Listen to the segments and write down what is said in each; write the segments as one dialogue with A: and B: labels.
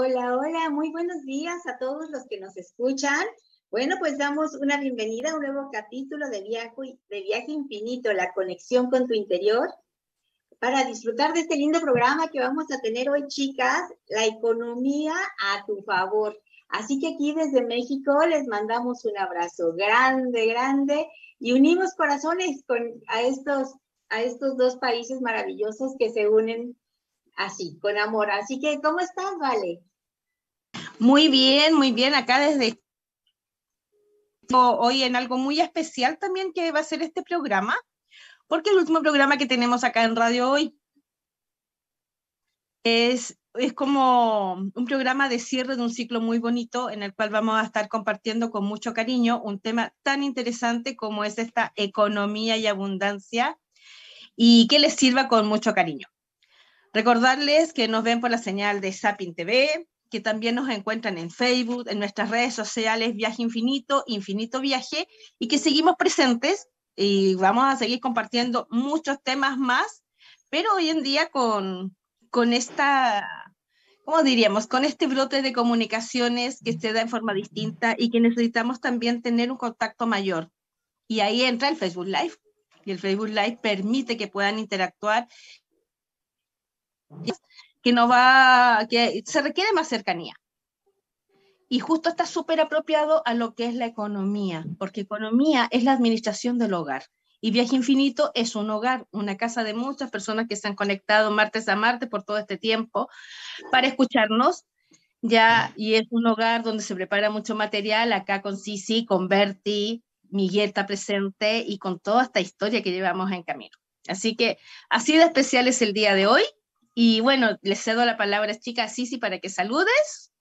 A: Hola, hola, muy buenos días a todos los que nos escuchan. Bueno, pues damos una bienvenida a un nuevo capítulo de Viaje, de Viaje Infinito, la conexión con tu interior, para disfrutar de este lindo programa que vamos a tener hoy, chicas, la economía a tu favor. Así que aquí desde México les mandamos un abrazo grande, grande y unimos corazones con, a, estos, a estos dos países maravillosos que se unen así, con amor. Así que, ¿cómo estás, Vale?
B: Muy bien, muy bien. Acá desde hoy en algo muy especial también que va a ser este programa, porque el último programa que tenemos acá en radio hoy es, es como un programa de cierre de un ciclo muy bonito en el cual vamos a estar compartiendo con mucho cariño un tema tan interesante como es esta economía y abundancia y que les sirva con mucho cariño. Recordarles que nos ven por la señal de Sapin TV, que también nos encuentran en Facebook, en nuestras redes sociales Viaje Infinito, Infinito Viaje, y que seguimos presentes y vamos a seguir compartiendo muchos temas más, pero hoy en día con, con esta, ¿cómo diríamos? Con este brote de comunicaciones que se da en forma distinta y que necesitamos también tener un contacto mayor. Y ahí entra el Facebook Live. Y el Facebook Live permite que puedan interactuar que no va, que se requiere más cercanía. Y justo está súper apropiado a lo que es la economía, porque economía es la administración del hogar. Y Viaje Infinito es un hogar, una casa de muchas personas que se han conectado martes a martes por todo este tiempo para escucharnos. Ya, y es un hogar donde se prepara mucho material, acá con Sisi, con Berti, Miguel está presente y con toda esta historia que llevamos en camino. Así que así de especial es el día de hoy y bueno, les cedo la palabra chicas Sisi para que saludes.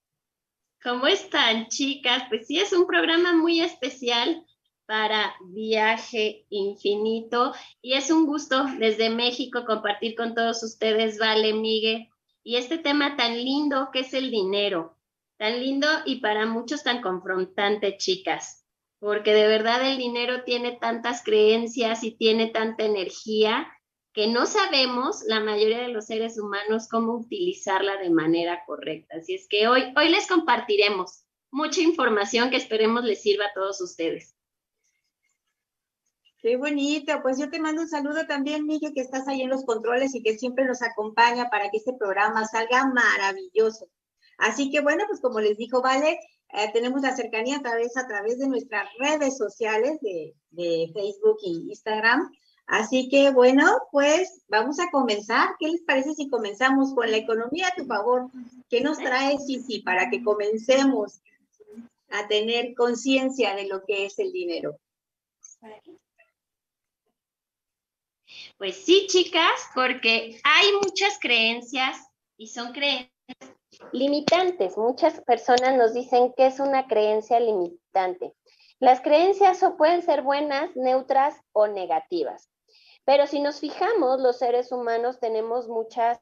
C: ¿Cómo están, chicas? Pues sí, es un programa muy especial para Viaje Infinito y es un gusto desde México compartir con todos ustedes, Vale, Miguel, y este tema tan lindo que es el dinero, tan lindo y para muchos tan confrontante, chicas, porque de verdad el dinero tiene tantas creencias y tiene tanta energía que no sabemos la mayoría de los seres humanos cómo utilizarla de manera correcta. Así es que hoy, hoy les compartiremos mucha información que esperemos les sirva a todos ustedes.
A: Qué bonito, pues yo te mando un saludo también, Miguel, que estás ahí en los controles y que siempre nos acompaña para que este programa salga maravilloso. Así que bueno, pues como les dijo Vale, eh, tenemos la cercanía a través, a través de nuestras redes sociales de, de Facebook e Instagram. Así que bueno, pues vamos a comenzar. ¿Qué les parece si comenzamos con la economía a tu favor? ¿Qué nos trae Sisi para que comencemos a tener conciencia de lo que es el dinero?
C: Pues sí, chicas, porque hay muchas creencias y son creencias limitantes. Muchas personas nos dicen que es una creencia limitante. Las creencias pueden ser buenas, neutras o negativas. Pero si nos fijamos, los seres humanos tenemos muchas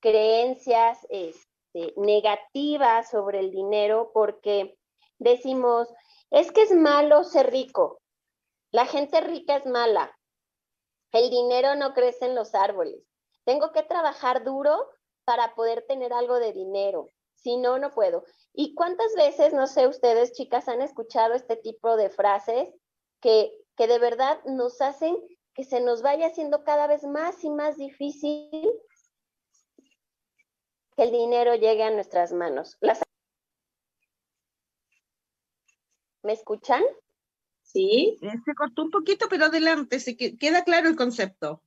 C: creencias este, negativas sobre el dinero porque decimos, es que es malo ser rico, la gente rica es mala, el dinero no crece en los árboles, tengo que trabajar duro para poder tener algo de dinero, si no, no puedo. ¿Y cuántas veces, no sé, ustedes chicas han escuchado este tipo de frases que que de verdad nos hacen que se nos vaya haciendo cada vez más y más difícil que el dinero llegue a nuestras manos. ¿Me escuchan?
B: Sí. Eh, se cortó un poquito, pero adelante, se queda claro el concepto.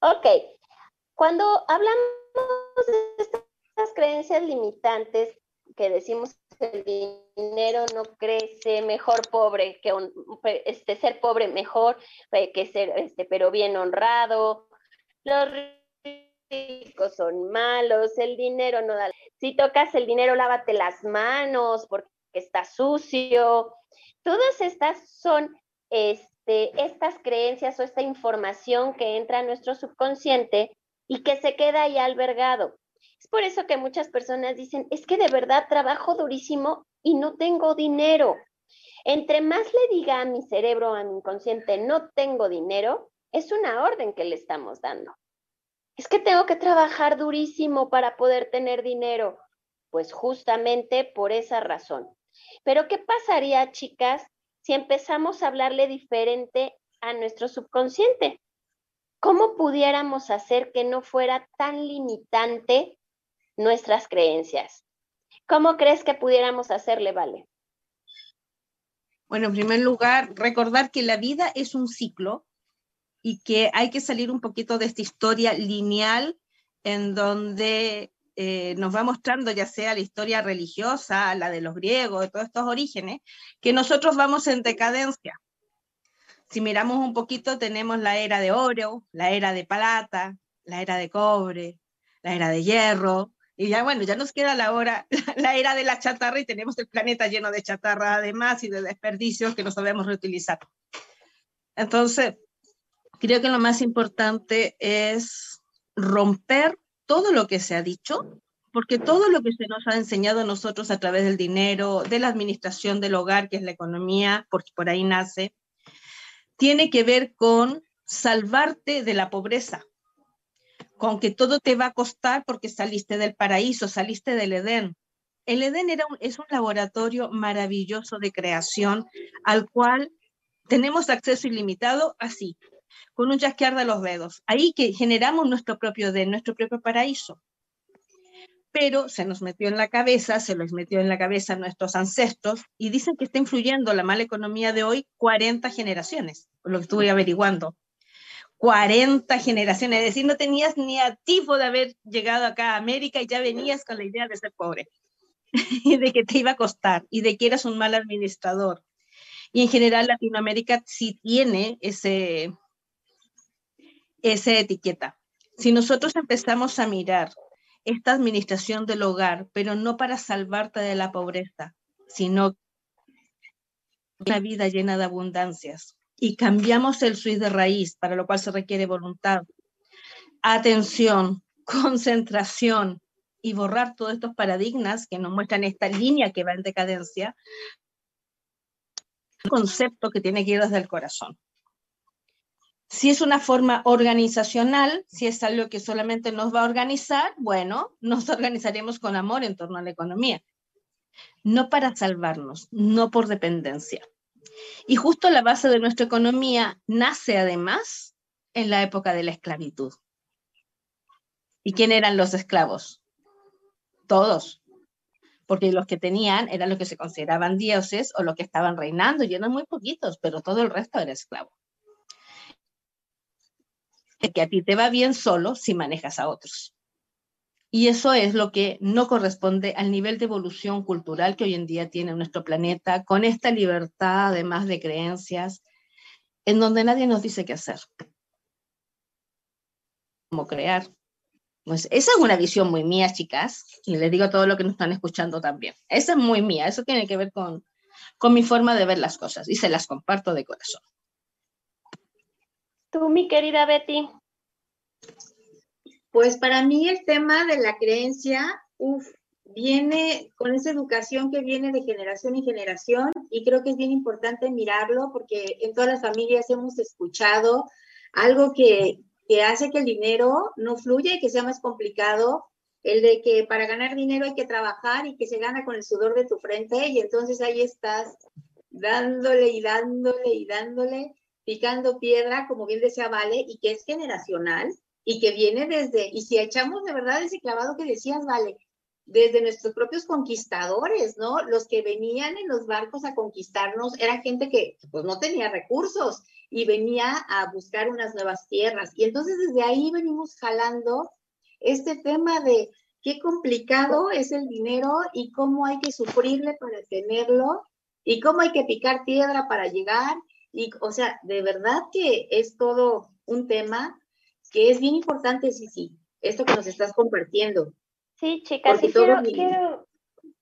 C: Ok. Cuando hablamos de estas creencias limitantes que decimos el dinero no crece, mejor pobre que un, este, ser pobre mejor que ser, este, pero bien honrado. Los ricos son malos, el dinero no da. Si tocas el dinero, lávate las manos porque está sucio. Todas estas son este, estas creencias o esta información que entra a nuestro subconsciente y que se queda ahí albergado. Por eso que muchas personas dicen, es que de verdad trabajo durísimo y no tengo dinero. Entre más le diga a mi cerebro, a mi inconsciente, no tengo dinero, es una orden que le estamos dando. es que tengo que trabajar durísimo para poder tener dinero. Pues justamente por esa razón. Pero ¿qué pasaría, chicas, si empezamos a hablarle diferente a nuestro subconsciente? ¿Cómo pudiéramos hacer que no fuera tan limitante nuestras creencias? ¿Cómo crees que pudiéramos hacerle, Vale?
B: Bueno, en primer lugar, recordar que la vida es un ciclo y que hay que salir un poquito de esta historia lineal en donde eh, nos va mostrando, ya sea la historia religiosa, la de los griegos, de todos estos orígenes, que nosotros vamos en decadencia. Si miramos un poquito, tenemos la era de oro, la era de plata, la era de cobre, la era de hierro, y ya bueno, ya nos queda la hora, la era de la chatarra y tenemos el planeta lleno de chatarra además y de desperdicios que no sabemos reutilizar. Entonces, creo que lo más importante es romper todo lo que se ha dicho, porque todo lo que se nos ha enseñado a nosotros a través del dinero, de la administración del hogar, que es la economía, porque por ahí nace, tiene que ver con salvarte de la pobreza, con que todo te va a costar porque saliste del paraíso, saliste del Edén. El Edén era es un laboratorio maravilloso de creación al cual tenemos acceso ilimitado así, con un chasquear de los dedos. Ahí que generamos nuestro propio Edén, nuestro propio paraíso. Pero se nos metió en la cabeza, se los metió en la cabeza a nuestros ancestros y dicen que está influyendo la mala economía de hoy 40 generaciones, lo que estuve averiguando. 40 generaciones, es decir, no tenías ni atifo de haber llegado acá a América y ya venías con la idea de ser pobre y de que te iba a costar y de que eras un mal administrador. Y en general Latinoamérica sí tiene ese, esa etiqueta. Si nosotros empezamos a mirar esta administración del hogar, pero no para salvarte de la pobreza, sino una vida llena de abundancias, y cambiamos el switch de raíz, para lo cual se requiere voluntad, atención, concentración y borrar todos estos paradigmas que nos muestran esta línea que va en decadencia, un concepto que tiene que ir desde el corazón. Si es una forma organizacional, si es algo que solamente nos va a organizar, bueno, nos organizaremos con amor en torno a la economía. No para salvarnos, no por dependencia. Y justo la base de nuestra economía nace además en la época de la esclavitud. ¿Y quién eran los esclavos? Todos. Porque los que tenían eran los que se consideraban dioses o los que estaban reinando, y eran muy poquitos, pero todo el resto era esclavo. Que a ti te va bien solo si manejas a otros. Y eso es lo que no corresponde al nivel de evolución cultural que hoy en día tiene nuestro planeta, con esta libertad además de creencias, en donde nadie nos dice qué hacer, cómo crear. Pues esa es una visión muy mía, chicas, y les digo a todos los que nos están escuchando también. Esa es muy mía, eso tiene que ver con, con mi forma de ver las cosas y se las comparto de corazón.
C: Tú, mi querida Betty.
A: Pues para mí el tema de la creencia, viene con esa educación que viene de generación en generación y creo que es bien importante mirarlo porque en todas las familias hemos escuchado algo que, que hace que el dinero no fluya y que sea más complicado, el de que para ganar dinero hay que trabajar y que se gana con el sudor de tu frente y entonces ahí estás dándole y dándole y dándole, picando piedra, como bien decía Vale, y que es generacional y que viene desde, y si echamos de verdad ese clavado que decías, vale, desde nuestros propios conquistadores, ¿no? Los que venían en los barcos a conquistarnos era gente que pues no tenía recursos y venía a buscar unas nuevas tierras. Y entonces desde ahí venimos jalando este tema de qué complicado es el dinero y cómo hay que sufrirle para tenerlo y cómo hay que picar piedra para llegar. Y, o sea, de verdad que es todo un tema que es bien importante, sí, sí, esto que nos estás compartiendo.
C: Sí, chicas, quiero,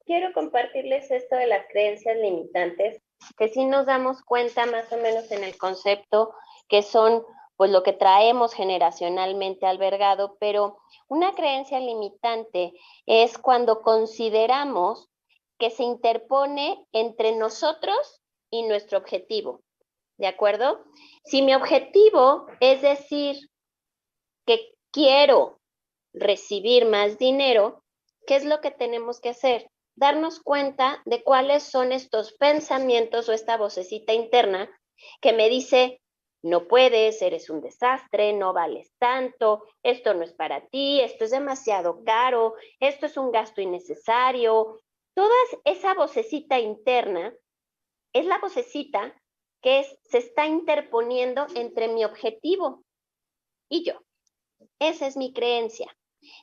C: quiero, compartirles esto de las creencias limitantes, que sí nos damos cuenta más o menos en el concepto que son pues lo que traemos generacionalmente albergado, pero una creencia limitante es cuando consideramos que se interpone entre nosotros y nuestro objetivo. ¿De acuerdo? Si mi objetivo es decir, que quiero recibir más dinero, ¿qué es lo que tenemos que hacer? Darnos cuenta de cuáles son estos pensamientos o esta vocecita interna que me dice, no puedes, eres un desastre, no vales tanto, esto no es para ti, esto es demasiado caro, esto es un gasto innecesario. Toda esa vocecita interna es la vocecita que se está interponiendo entre mi objetivo y yo. Esa es mi creencia.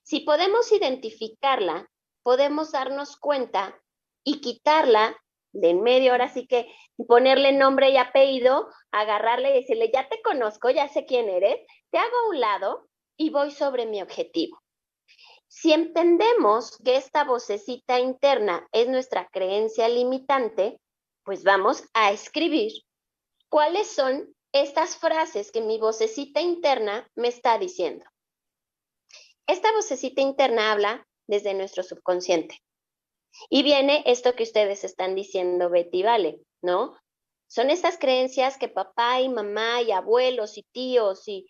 C: Si podemos identificarla, podemos darnos cuenta y quitarla de en medio, ahora sí que ponerle nombre y apellido, agarrarle y decirle, ya te conozco, ya sé quién eres, te hago a un lado y voy sobre mi objetivo. Si entendemos que esta vocecita interna es nuestra creencia limitante, pues vamos a escribir cuáles son estas frases que mi vocecita interna me está diciendo. Esta vocecita interna habla desde nuestro subconsciente. Y viene esto que ustedes están diciendo, Betty, vale, ¿no? Son estas creencias que papá y mamá y abuelos y tíos y,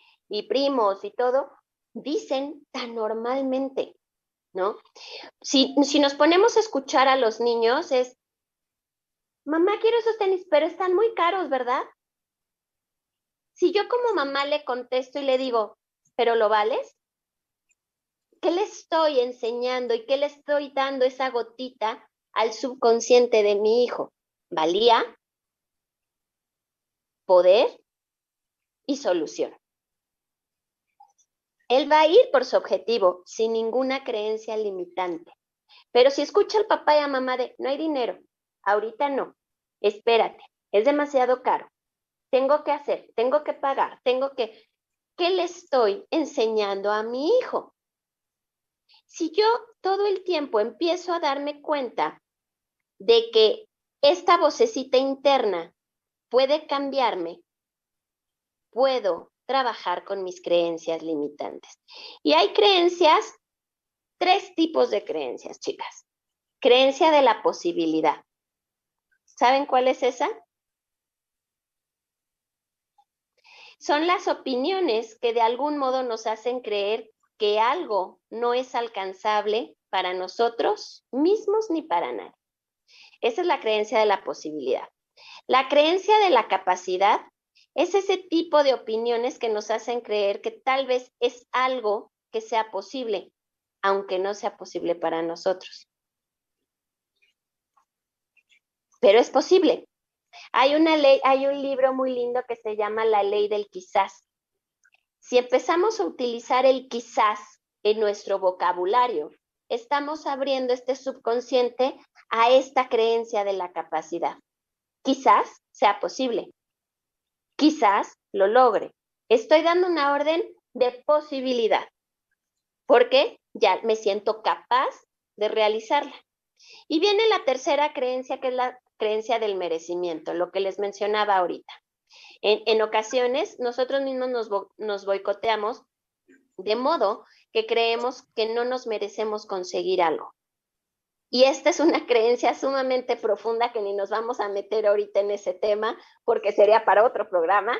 C: primos y todo dicen tan normalmente, ¿no? Si, si nos ponemos a escuchar a los niños es, mamá, quiero esos tenis, pero están muy caros, ¿verdad? Si yo como mamá le contesto y le digo, ¿pero lo vales? ¿Qué le estoy enseñando y qué le estoy dando esa gotita al subconsciente de mi hijo? Valía, poder y solución. Él va a ir por su objetivo sin ninguna creencia limitante. Pero si escucha al papá y a mamá de, no hay dinero, ahorita no, espérate, es demasiado caro, tengo que hacer, tengo que pagar, tengo que... ¿Qué le estoy enseñando a mi hijo? Si yo todo el tiempo empiezo a darme cuenta de que esta vocecita interna puede cambiarme, puedo trabajar con mis creencias limitantes. Y hay creencias, tres tipos de creencias, chicas. Creencia de la posibilidad. ¿Saben cuál es esa? Son las opiniones que de algún modo nos hacen creer que algo no es alcanzable para nosotros mismos ni para nadie. Esa es la creencia de la posibilidad. La creencia de la capacidad es ese tipo de opiniones que nos hacen creer que tal vez es algo que sea posible, aunque no sea posible para nosotros. Pero es posible. Hay una ley, hay un libro muy lindo que se llama La ley del quizás. Si empezamos a utilizar el quizás en nuestro vocabulario, estamos abriendo este subconsciente a esta creencia de la capacidad. Quizás sea posible. Quizás lo logre. Estoy dando una orden de posibilidad, porque ya me siento capaz de realizarla. Y viene la tercera creencia, que es la creencia del merecimiento, lo que les mencionaba ahorita. En, ocasiones, nosotros mismos nos, nos boicoteamos de modo que creemos que no nos merecemos conseguir algo. Y esta es una creencia sumamente profunda que ni nos vamos a meter ahorita en ese tema porque sería para otro programa,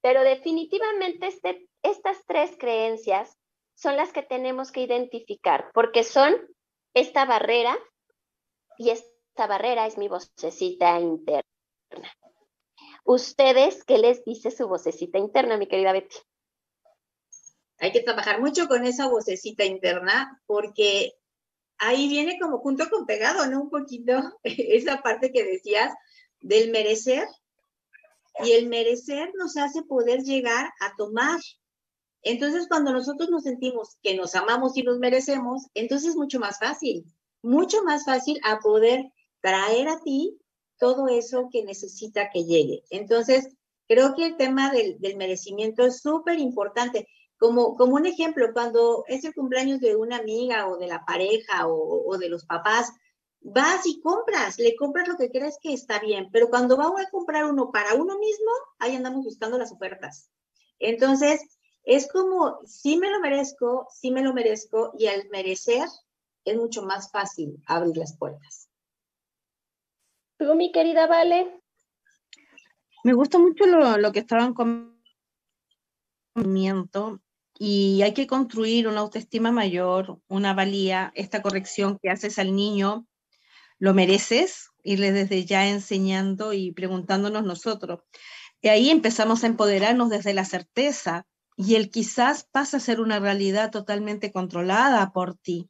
C: pero definitivamente este, estas tres creencias son las que tenemos que identificar porque son esta barrera y esta barrera es mi vocecita interna. ¿Ustedes qué les dice su vocecita interna, mi querida Betty?
A: Hay que trabajar mucho con esa vocecita interna porque ahí viene como junto con pegado, ¿no? Un poquito esa parte que decías del merecer. Y el merecer nos hace poder llegar a tomar. Entonces, cuando nosotros nos sentimos que nos amamos y nos merecemos, entonces es mucho más fácil, mucho más fácil a poder traer a ti todo eso que necesita que llegue. Entonces, creo que el tema del, merecimiento es súper importante. Como, un ejemplo, cuando es el cumpleaños de una amiga o de la pareja o, de los papás, vas y compras, le compras lo que crees que está bien, pero cuando va a comprar uno para uno mismo, ahí andamos buscando las ofertas. Entonces, es como, sí me lo merezco, sí me lo merezco, y al merecer es mucho más fácil abrir las puertas.
C: ¿Tú, mi querida Vale?
B: Me gusta mucho lo, que estaban comentando y hay que construir una autoestima mayor, una valía, esta corrección que haces al niño, lo mereces, irle desde ya enseñando y preguntándonos nosotros. Y ahí empezamos a empoderarnos desde la certeza y el quizás pasa a ser una realidad totalmente controlada por ti,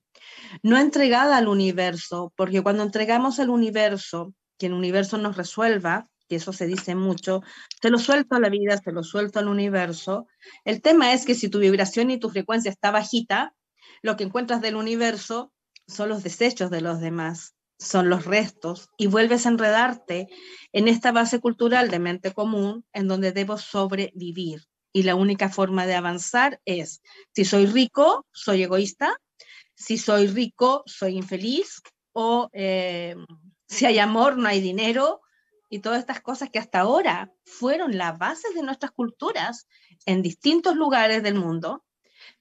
B: no entregada al universo, porque cuando entregamos al universo, que el universo nos resuelva, que eso se dice mucho, te lo suelto a la vida, te lo suelto al universo. El tema es que si tu vibración y tu frecuencia está bajita, lo que encuentras del universo son los desechos de los demás, son los restos, y vuelves a enredarte en esta base cultural de mente común en donde debo sobrevivir y la única forma de avanzar es, si soy rico, soy egoísta, si soy rico, soy infeliz, o eh, si hay amor, no hay dinero, y todas estas cosas que hasta ahora fueron las bases de nuestras culturas en distintos lugares del mundo,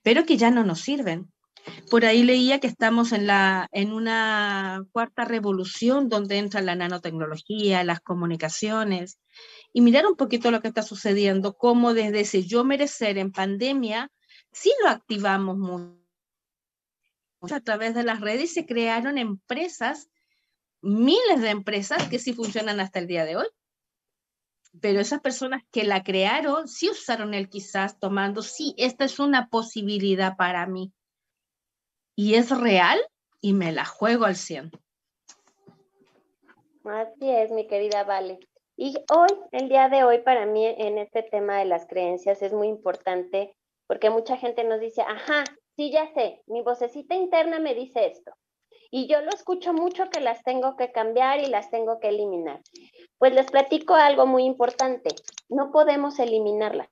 B: pero que ya no nos sirven. Por ahí leía que estamos en, la, en una cuarta revolución donde entra la nanotecnología, las comunicaciones, y mirar un poquito lo que está sucediendo, cómo desde ese yo merecer en pandemia, sí lo activamos mucho a través de las redes se crearon empresas, miles de empresas que sí funcionan hasta el día de hoy. Pero esas personas que la crearon sí usaron el quizás tomando, sí, esta es una posibilidad para mí. Y es real y me la juego al 100.
C: Así es, mi querida Vale. Y hoy, el día de hoy, para mí en este tema de las creencias es muy importante porque mucha gente nos dice, ajá, sí, ya sé, mi vocecita interna me dice esto. Y yo lo escucho mucho que las tengo que cambiar y las tengo que eliminar. Pues les platico algo muy importante, no podemos eliminarlas.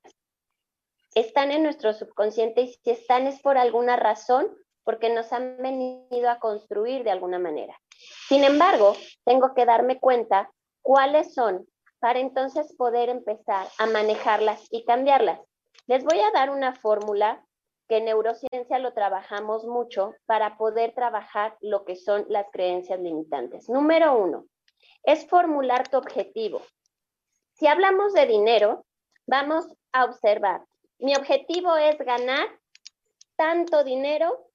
C: Están en nuestro subconsciente y si están es por alguna razón, porque nos han venido a construir de alguna manera. Sin embargo, tengo que darme cuenta cuáles son para entonces poder empezar a manejarlas y cambiarlas. Les voy a dar una fórmula que en neurociencia lo trabajamos mucho para poder trabajar lo que son las creencias limitantes. Número uno, es formular tu objetivo. Si hablamos de dinero, vamos a observar. Mi objetivo es ganar tanto dinero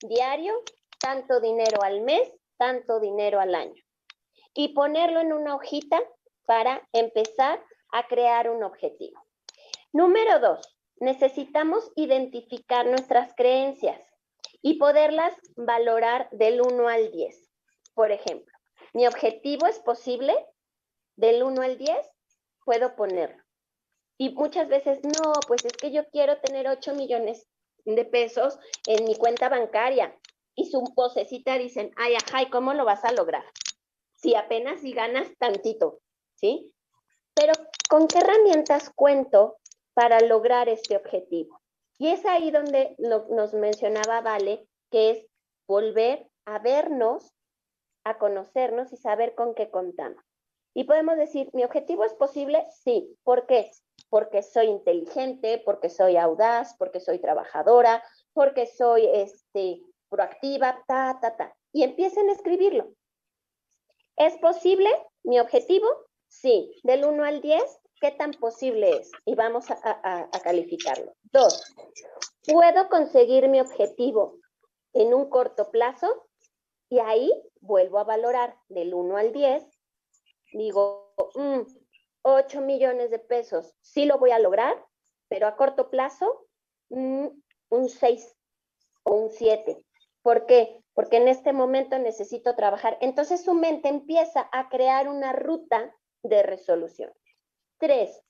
C: diario, tanto dinero al mes, tanto dinero al año. Y ponerlo en una hojita para empezar a crear un objetivo. Número dos, necesitamos identificar nuestras creencias y poderlas valorar del 1 al 10. Por ejemplo, mi objetivo es posible, del 1 al 10 puedo ponerlo. Y muchas veces, no, pues es que yo quiero tener 8 millones de pesos en mi cuenta bancaria. Y su vocecita dicen, ay, ajá, ¿y cómo lo vas a lograr? Si apenas si ganas tantito. ¿sí? Pero ¿con qué herramientas cuento para lograr este objetivo? Y es ahí donde nos mencionaba Vale, que es volver a vernos, a conocernos y saber con qué contamos. Y podemos decir, ¿mi objetivo es posible? Sí. ¿Por qué? Porque soy inteligente, porque soy audaz, porque soy trabajadora, porque soy este, proactiva, ta, ta, ta. Y empiecen a escribirlo. ¿Es posible mi objetivo? Sí, del 1 al 10, ¿qué tan posible es? Y vamos a, calificarlo. Dos, ¿puedo conseguir mi objetivo en un corto plazo? Y ahí vuelvo a valorar del 1 al 10. Digo, 8 mm, millones de pesos, sí lo voy a lograr, pero a corto plazo, mm, un 6 o un 7. ¿Por qué? Porque en este momento necesito trabajar. Entonces su mente empieza a crear una ruta de resolución. Tres,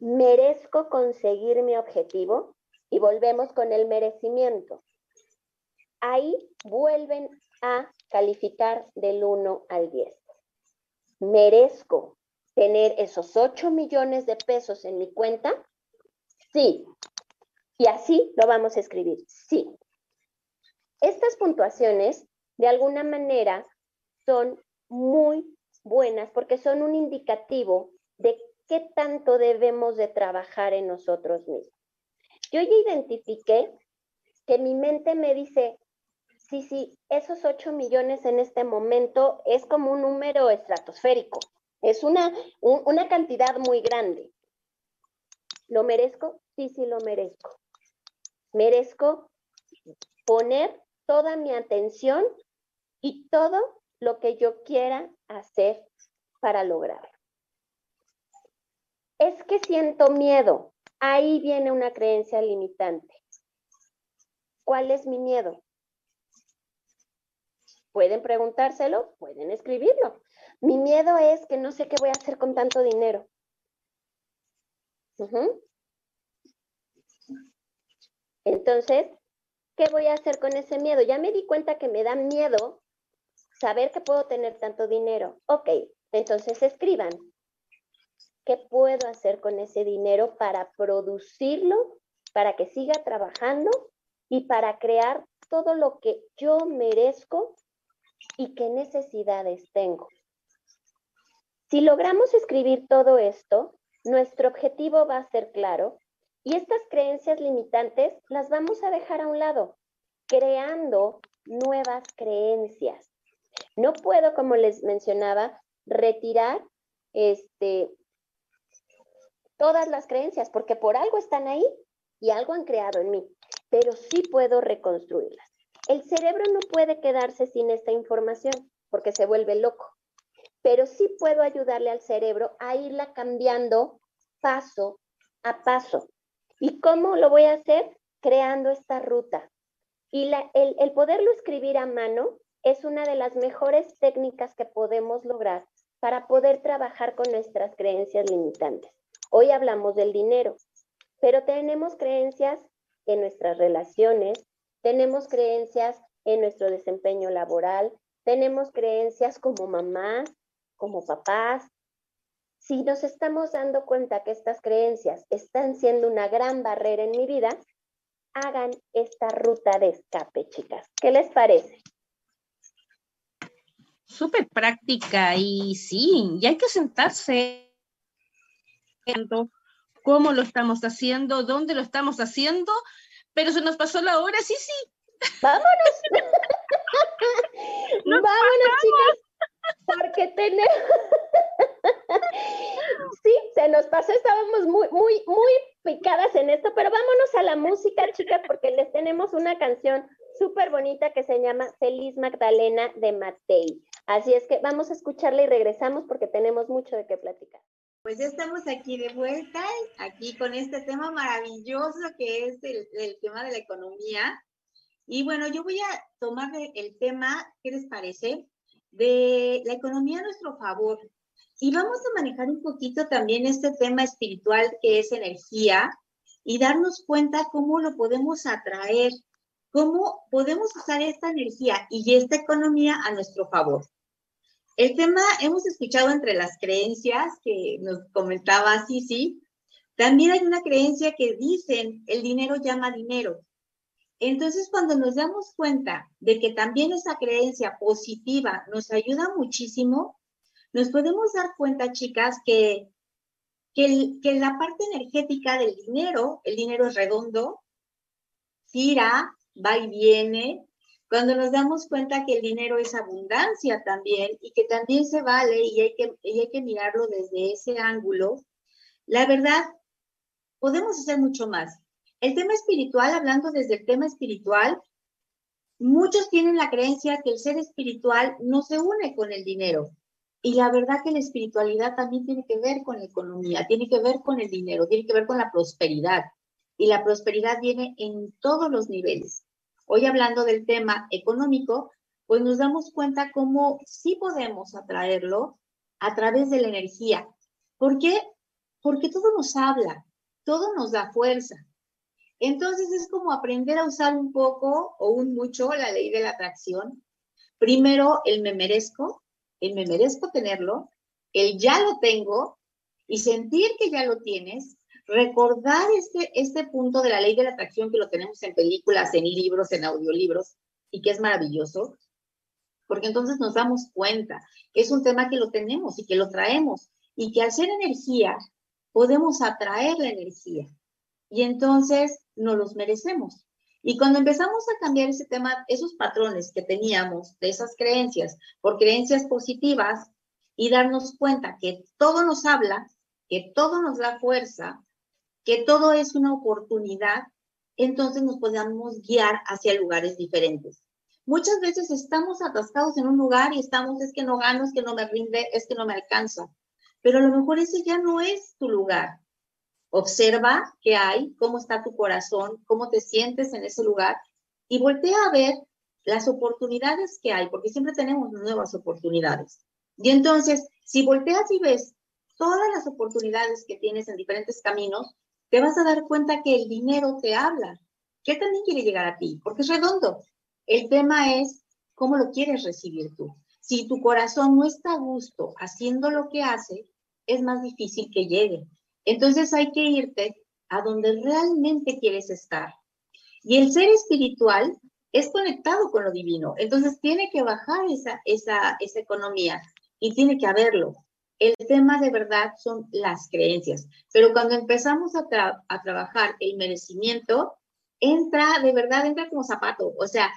C: merezco conseguir mi objetivo y volvemos con el merecimiento. Ahí vuelven a calificar del 1 al 10. ¿Merezco tener esos 8 millones de pesos en mi cuenta? Sí. Y así lo vamos a escribir. Sí. Estas puntuaciones, de alguna manera, son muy buenas porque son un indicativo de qué tanto debemos de trabajar en nosotros mismos. Yo ya identifiqué que mi mente me dice, sí, sí, esos 8 millones en este momento es como un número estratosférico, es una, una cantidad muy grande. ¿Lo merezco? Sí, sí, lo merezco. merezco poner toda mi atención y todo lo que yo quiera hacer para lograrlo. Es que siento miedo. Ahí viene una creencia limitante. ¿Cuál es mi miedo? Pueden preguntárselo, pueden escribirlo. Mi miedo es que no sé qué voy a hacer con tanto dinero. Entonces, ¿qué voy a hacer con ese miedo? Ya me di cuenta que me da miedo saber que puedo tener tanto dinero. Ok, entonces escriban. ¿Qué puedo hacer con ese dinero para producirlo, para que siga trabajando y para crear todo lo que yo merezco y qué necesidades tengo? Si logramos escribir todo esto, nuestro objetivo va a ser claro y estas creencias limitantes las vamos a dejar a un lado, creando nuevas creencias. No puedo, como les mencionaba, retirar este, todas las creencias, porque por algo están ahí y algo han creado en mí, pero sí puedo reconstruirlas. El cerebro no puede quedarse sin esta información porque se vuelve loco, pero sí puedo ayudarle al cerebro a irla cambiando paso a paso. ¿Y cómo lo voy a hacer? Creando esta ruta. Y el, el poderlo escribir a mano es una de las mejores técnicas que podemos lograr para poder trabajar con nuestras creencias limitantes. Hoy hablamos del dinero, pero tenemos creencias en nuestras relaciones, tenemos creencias en nuestro desempeño laboral, tenemos creencias como mamás, como papás, si nos estamos dando cuenta que estas creencias están siendo una gran barrera en mi vida, hagan esta ruta de escape, chicas. ¿Qué les parece?
B: Súper práctica y sí, y hay que sentarse cómo lo estamos haciendo, dónde lo estamos haciendo, pero se nos pasó la hora, sí, sí.
C: Vámonos. Vámonos, chicas, porque tenemos sí, se nos pasó, estábamos muy, muy, muy picadas en esto, pero vámonos a la música, chicas, porque les tenemos una canción súper bonita que se llama Feliz Magdalena de Matei. Así es que vamos a escucharla y regresamos porque tenemos mucho de qué platicar.
A: Pues ya estamos aquí de vuelta, aquí con este tema maravilloso que es el, el tema de la economía. Y bueno, yo voy a tomar el tema, ¿qué les parece? De la economía a nuestro favor. Y vamos a manejar un poquito también este tema espiritual que es energía y darnos cuenta cómo lo podemos atraer, cómo podemos usar esta energía y esta economía a nuestro favor. El tema hemos escuchado entre las creencias que nos comentaba Sisi. También hay una creencia que dicen el dinero llama dinero. Entonces, cuando nos damos cuenta de que también esa creencia positiva nos ayuda muchísimo, nos podemos dar cuenta, chicas, que, que, la parte energética del dinero, el dinero es redondo, gira, va y viene. Cuando nos damos cuenta que el dinero es abundancia también y que también se vale y hay que, y hay que mirarlo desde ese ángulo, la verdad, podemos hacer mucho más. El tema espiritual, hablando desde el tema espiritual, muchos tienen la creencia que el ser espiritual no se une con el dinero. Y la verdad que la espiritualidad también tiene que ver con la economía, tiene que ver con el dinero, tiene que ver con la prosperidad. Y la prosperidad viene en todos los niveles. Hoy hablando del tema económico, pues nos damos cuenta cómo sí podemos atraerlo a través de la energía. ¿Por qué? Porque todo nos habla, todo nos da fuerza. Entonces es como aprender a usar un poco o un mucho la ley de la atracción. Primero, el me merezco, el me merezco tenerlo, el ya lo tengo y sentir que ya lo tienes, recordar este, este punto de la ley de la atracción que lo tenemos en películas, en libros, en audiolibros y que es maravilloso, porque entonces nos damos cuenta que es un tema que lo tenemos y que lo traemos y que al ser energía podemos atraer la energía y entonces nos los merecemos. Y cuando empezamos a cambiar ese tema, esos patrones que teníamos de esas creencias por creencias positivas y darnos cuenta que todo nos habla, que todo nos da fuerza, que todo es una oportunidad, entonces nos podamos guiar hacia lugares diferentes. Muchas veces estamos atascados en un lugar y estamos, es que no gano, es que no me rinde, es que no me alcanza. Pero a lo mejor ese ya no es tu lugar. Observa qué hay, cómo está tu corazón, cómo te sientes en ese lugar y voltea a ver las oportunidades que hay, porque siempre tenemos nuevas oportunidades. Y entonces, si volteas y ves todas las oportunidades que tienes en diferentes caminos, te vas a dar cuenta que el dinero te habla, que también quiere llegar a ti, porque es redondo. El tema es cómo lo quieres recibir tú. Si tu corazón no está a gusto haciendo lo que hace, es más difícil que llegue. Entonces hay que irte a donde realmente quieres estar. Y el ser espiritual es conectado con lo divino. Entonces tiene que bajar esa, esa, esa economía y tiene que haberlo. El tema de verdad son las creencias. Pero cuando empezamos a, trabajar el merecimiento, entra, de verdad, entra como zapato. O sea,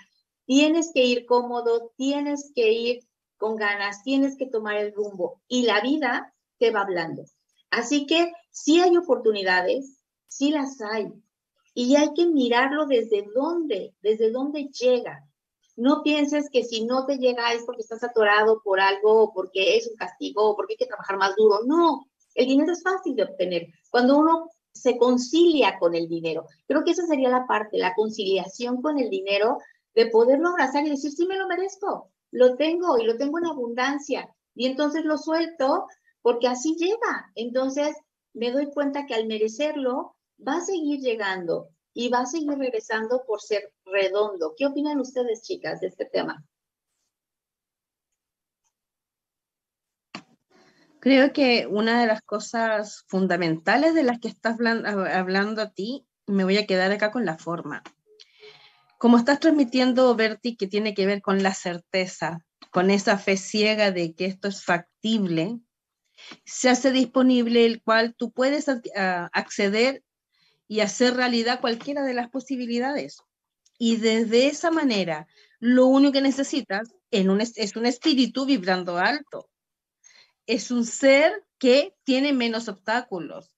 A: tienes que ir cómodo, tienes que ir con ganas, tienes que tomar el rumbo y la vida te va hablando. Así que sí hay oportunidades, sí las hay. Y hay que mirarlo desde dónde, desde dónde llega. No pienses que si no te llega es porque estás atorado por algo, o porque es un castigo, o porque hay que trabajar más duro. No, el dinero es fácil de obtener. Cuando uno se concilia con el dinero. Creo que esa sería la parte, la conciliación con el dinero, de poderlo abrazar y decir, sí me lo merezco, lo tengo y lo tengo en abundancia. Y entonces lo suelto porque así llega. Entonces me doy cuenta que al merecerlo va a seguir llegando y va a seguir regresando por ser redondo. ¿Qué opinan ustedes, chicas, de este tema?
B: Creo que una de las cosas fundamentales de las que estás hablando a ti, me voy a quedar acá con la forma. Como estás transmitiendo, Berti, que tiene que ver con la certeza, con esa fe ciega de que esto es factible, se hace disponible el cual tú puedes acceder y hacer realidad cualquiera de las posibilidades. Y desde esa manera, lo único que necesitas es un espíritu vibrando alto. Es un ser que tiene menos obstáculos,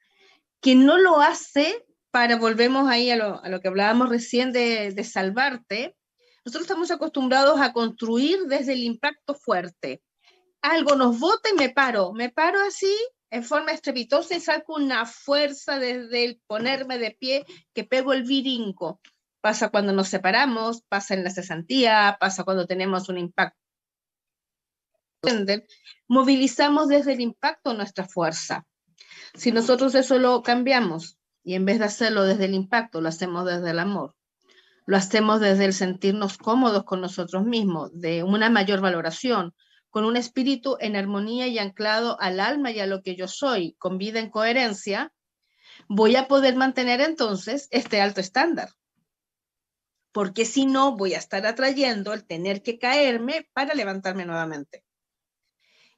B: que no lo hace para, volvemos ahí a lo, que hablábamos recién de, de salvarte, nosotros estamos acostumbrados a construir desde el impacto fuerte, algo nos bota y me paro, me paro así en forma estrepitosa y saco una fuerza desde el ponerme de pie que pego el virinco. Pasa cuando nos separamos, pasa en la cesantía, pasa cuando tenemos un impacto. Movilizamos desde el impacto nuestra fuerza. Si nosotros eso lo cambiamos y en vez de hacerlo desde el impacto, lo hacemos desde el amor, lo hacemos desde el sentirnos cómodos con nosotros mismos, de una mayor valoración, con un espíritu en armonía y anclado al alma y a lo que yo soy, con vida en coherencia, voy a poder mantener entonces este alto estándar. Porque si no, voy a estar atrayendo el tener que caerme para levantarme nuevamente.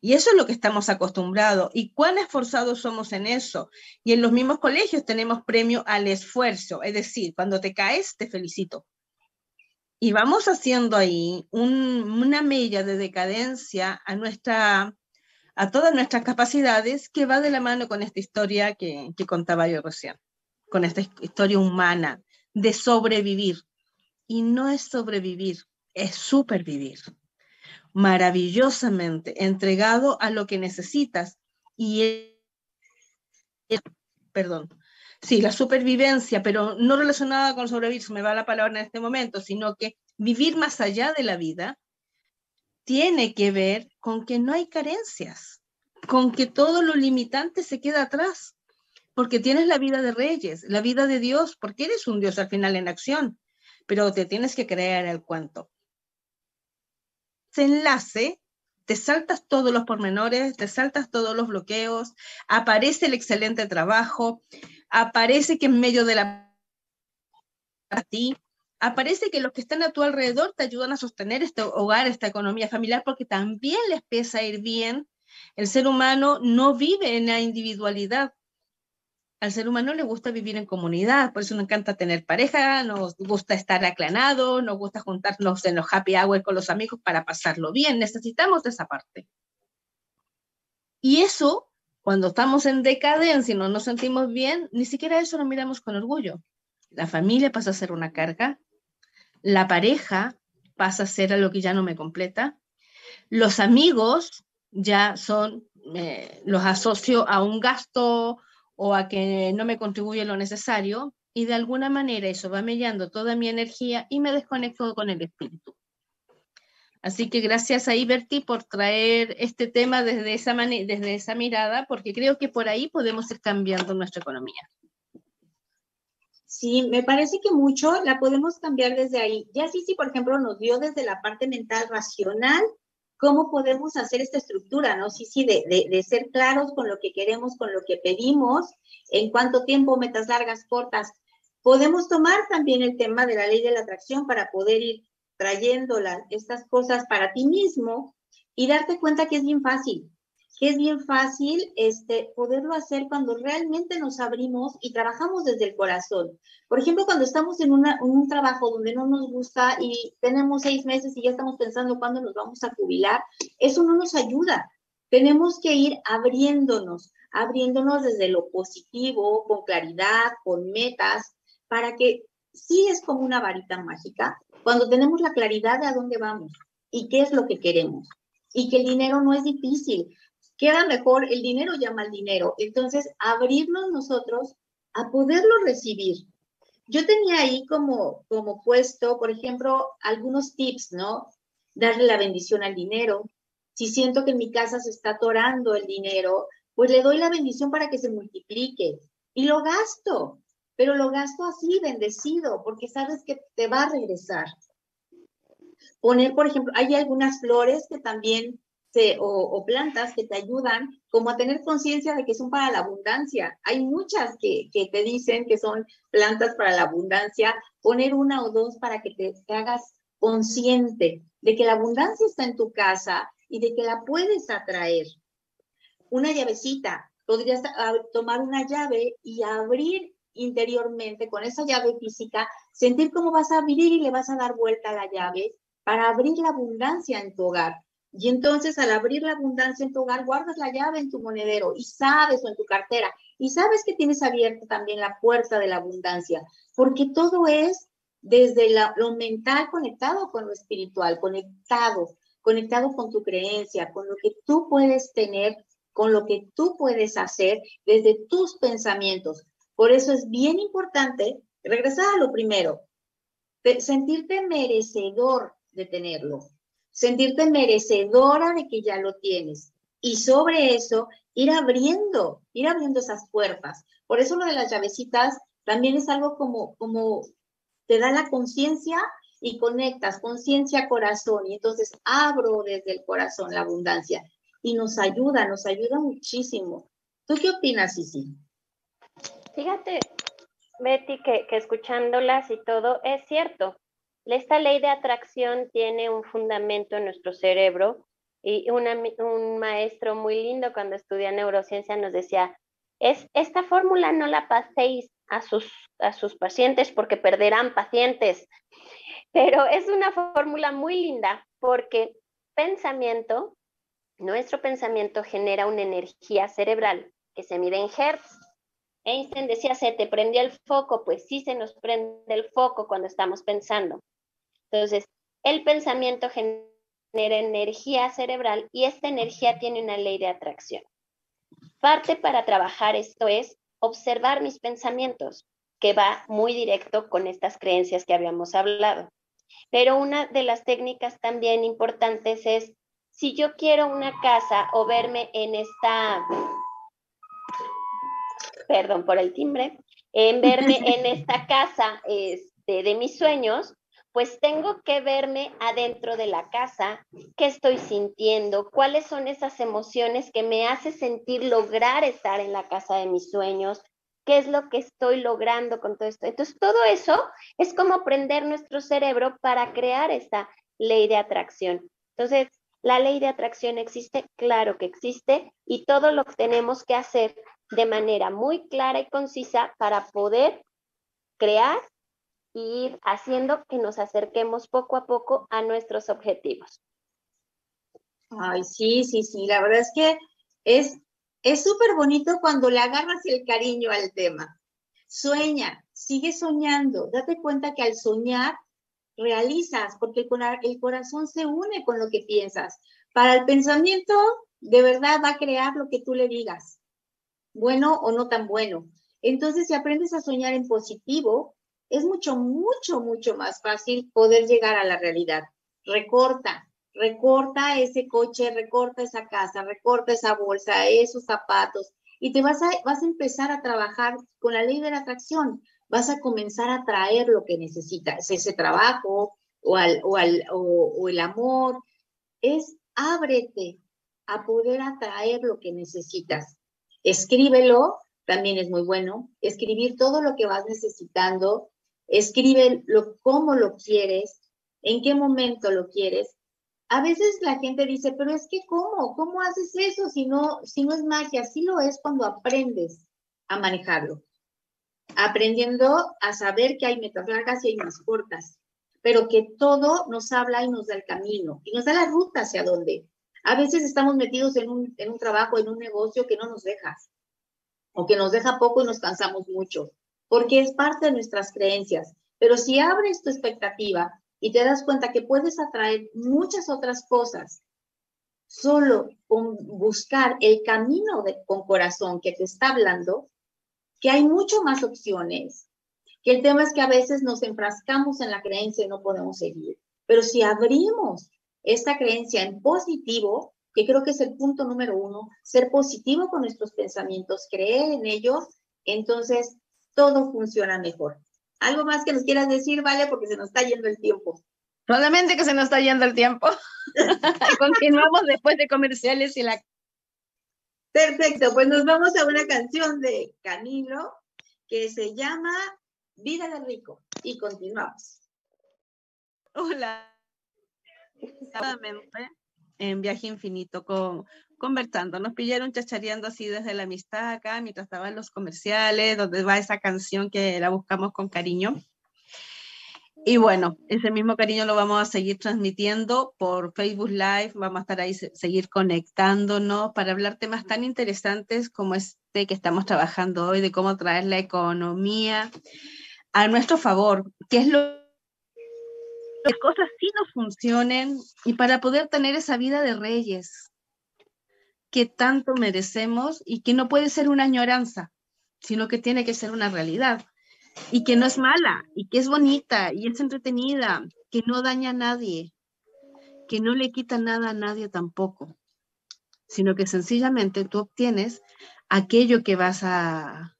B: Y eso es lo que estamos acostumbrados. ¿Y cuán esforzados somos en eso? Y en los mismos colegios tenemos premio al esfuerzo. Es decir, cuando te caes, te felicito. Y vamos haciendo ahí una mella de decadencia a, nuestra, a todas nuestras capacidades que va de la mano con esta historia que, contaba yo recién, con esta historia humana de sobrevivir. Y no es sobrevivir, es supervivir. Maravillosamente entregado a lo que necesitas. Y, perdón, sí, la supervivencia, pero no relacionada con sobrevivir, se me va la palabra en este momento, sino que vivir más allá de la vida tiene que ver con que no hay carencias, con que todo lo limitante se queda atrás, porque tienes la vida de reyes, la vida de Dios, porque eres un Dios al final en acción, pero te tienes que creer el cuento. Ese enlace te saltas todos los pormenores, te saltas todos los bloqueos, aparece el excelente trabajo, aparece que en medio de la ti, aparece que los que están a tu alrededor te ayudan a sostener este hogar, esta economía familiar, porque también les empieza a ir bien. El ser humano no vive en la individualidad. Al ser humano le gusta vivir en comunidad, por eso nos encanta tener pareja, nos gusta estar aclanado, nos gusta juntarnos en los happy hour con los amigos para pasarlo bien. Necesitamos esa parte. Y eso cuando estamos en decadencia y no nos sentimos bien, ni siquiera eso lo miramos con orgullo. la familia pasa a ser una carga, la pareja pasa a ser algo que ya no me completa, los amigos ya son, eh, los asocio a un gasto o a que no me contribuye lo necesario y de alguna manera eso va mellando toda mi energía y me desconecto con el espíritu. Así que gracias a Iberti por traer este tema desde esa, desde esa mirada, porque creo que por ahí podemos ir cambiando nuestra economía.
A: Sí, me parece que mucho la podemos cambiar desde ahí. Ya sí, sí, por ejemplo, nos dio desde la parte mental racional cómo podemos hacer esta estructura, ¿no? Sí, sí, de, de, ser claros con lo que queremos, con lo que pedimos, en cuánto tiempo, metas largas, cortas. Podemos tomar también el tema de la ley de la atracción para poder ir trayendo estas cosas para ti mismo y darte cuenta que es bien fácil que es bien fácil este, poderlo hacer cuando realmente nos abrimos y trabajamos desde el corazón. Por ejemplo, cuando estamos en, un trabajo donde no nos gusta y tenemos seis meses y ya estamos pensando cuándo nos vamos a jubilar, eso no nos ayuda. Tenemos que ir abriéndonos, abriéndonos desde lo positivo, con claridad, con metas, para que sí es como una varita mágica, cuando tenemos la claridad de a dónde vamos y qué es lo que queremos. Y que el dinero no es difícil queda mejor, el dinero llama al dinero. Entonces, abrirnos nosotros a poderlo recibir. Yo tenía ahí como, como puesto, por ejemplo, algunos tips, ¿no? Darle la bendición al dinero. Si siento que en mi casa se está atorando el dinero, pues le doy la bendición para que se multiplique y lo gasto, pero lo gasto así, bendecido, porque sabes que te va a regresar. Poner, por ejemplo, hay algunas flores que también o, plantas que te ayudan como a tener conciencia de que son para la abundancia. Hay muchas que, que, te dicen que son plantas para la abundancia. Poner una o dos para que te, te hagas consciente de que la abundancia está en tu casa y de que la puedes atraer. Una llavecita, podrías ah, tomar una llave y abrir interiormente con esa llave física, sentir cómo vas a abrir y le vas a dar vuelta a la llave para abrir la abundancia en tu hogar. Y entonces al abrir la abundancia en tu hogar, guardas la llave en tu monedero y sabes o en tu cartera y sabes que tienes abierta también la puerta de la abundancia, porque todo es desde lo mental conectado con lo espiritual, conectado, conectado con tu creencia, con lo que tú puedes tener, con lo que tú puedes hacer desde tus pensamientos. Por eso es bien importante regresar a lo primero, sentirte merecedor de tenerlo, sentirte merecedora de que ya lo tienes. Y sobre eso, ir abriendo, ir abriendo esas puertas. Por eso lo de las llavecitas también es algo como, como te da la conciencia y conectas conciencia, corazón. Y entonces abro desde el corazón la abundancia. Y nos ayuda, nos ayuda muchísimo. ¿Tú qué opinas, Sisi?
C: Fíjate, Betty, que, escuchándolas y todo, es cierto. Esta ley de atracción tiene un fundamento en nuestro cerebro y un maestro muy lindo cuando estudia neurociencia nos decía, es, esta fórmula no la paséis a sus, a sus pacientes porque perderán pacientes, pero es una fórmula muy linda porque pensamiento, nuestro pensamiento genera una energía cerebral que se mide en hertz. Einstein decía, se te prendió el foco, pues sí se nos prende el foco cuando estamos pensando. Entonces, el pensamiento genera energía cerebral y esta energía tiene una ley de atracción. Parte para trabajar esto es observar mis pensamientos, que va muy directo con estas creencias que habíamos hablado. Pero una de las técnicas también importantes es, si yo quiero una casa o verme en esta, perdón por el timbre, en verme en esta casa este, de mis sueños, pues tengo que verme adentro de la casa, qué estoy sintiendo, cuáles son esas emociones que me hace sentir lograr estar en la casa de mis sueños, qué es lo que estoy logrando con todo esto. Entonces, todo eso es como prender nuestro cerebro para crear esta ley de atracción. Entonces, la ley de atracción existe, claro que existe, y todo lo que tenemos que hacer de manera muy clara y concisa para poder crear ir haciendo que nos acerquemos poco a poco a nuestros objetivos.
A: Ay, sí, sí, sí, la verdad es que es es súper bonito cuando le agarras el cariño al tema. Sueña, sigue soñando. Date cuenta que al soñar realizas, porque el corazón se une con lo que piensas. Para el pensamiento, de verdad va a crear lo que tú le digas, bueno o no tan bueno. Entonces, si aprendes a soñar en positivo, es mucho, mucho, mucho más fácil poder llegar a la realidad. Recorta, recorta ese coche, recorta esa casa, recorta esa bolsa, esos zapatos, y te vas a, vas a empezar a trabajar con la ley de la atracción. Vas a comenzar a traer lo que necesitas, ese trabajo o, al, o, al, o el amor. Es ábrete a poder atraer lo que necesitas. Escríbelo, también es muy bueno. Escribir todo lo que vas necesitando. Escribe lo, cómo lo quieres, en qué momento lo quieres a veces la gente dice, pero es que ¿cómo? ¿Cómo haces eso si no, si no es magia? Sí lo es cuando aprendes a manejarlo. Aprendiendo a saber que hay metas largas y hay más cortas, pero que todo nos habla y nos da el camino y nos da la ruta hacia dónde. A veces estamos metidos en un, en un trabajo, en un negocio que no nos deja, o que nos deja poco y nos cansamos mucho, porque es parte de nuestras creencias. Pero si abres tu expectativa y te das cuenta que puedes atraer muchas otras cosas solo con buscar el camino con corazón que te está hablando, que hay mucho más opciones, que el tema es que a veces nos enfrascamos en la creencia y no podemos seguir. Pero si abrimos esta creencia en positivo, que creo que es el punto número uno, ser positivo con nuestros pensamientos, creer en ellos, entonces todo funciona mejor. ¿Algo más que nos quieras decir, Vale? Porque se nos está yendo el tiempo.
B: Solamente que se nos está yendo el tiempo. Continuamos después de comerciales y la...
A: Perfecto, pues nos vamos a una canción de Camilo que se llama Vida de Rico y continuamos.
B: Hola. En Viaje Infinito con, conversando. Nos pillaron chachareando así desde la amistad acá, mientras estaban los comerciales, donde va esa canción que la buscamos con cariño. Y bueno, ese mismo cariño lo vamos a seguir transmitiendo por Facebook Live, vamos a estar ahí, seguir conectándonos para hablar temas tan interesantes como este que estamos trabajando hoy, de cómo traer la economía a nuestro favor, qué es lo que cosas sí nos funcionen y para poder tener esa vida de reyes, que tanto merecemos y que no puede ser una añoranza, sino que tiene que ser una realidad. Y que no es mala y que es bonita y es entretenida, que no daña a nadie, que no le quita nada a nadie tampoco, sino que sencillamente tú obtienes aquello que vas a,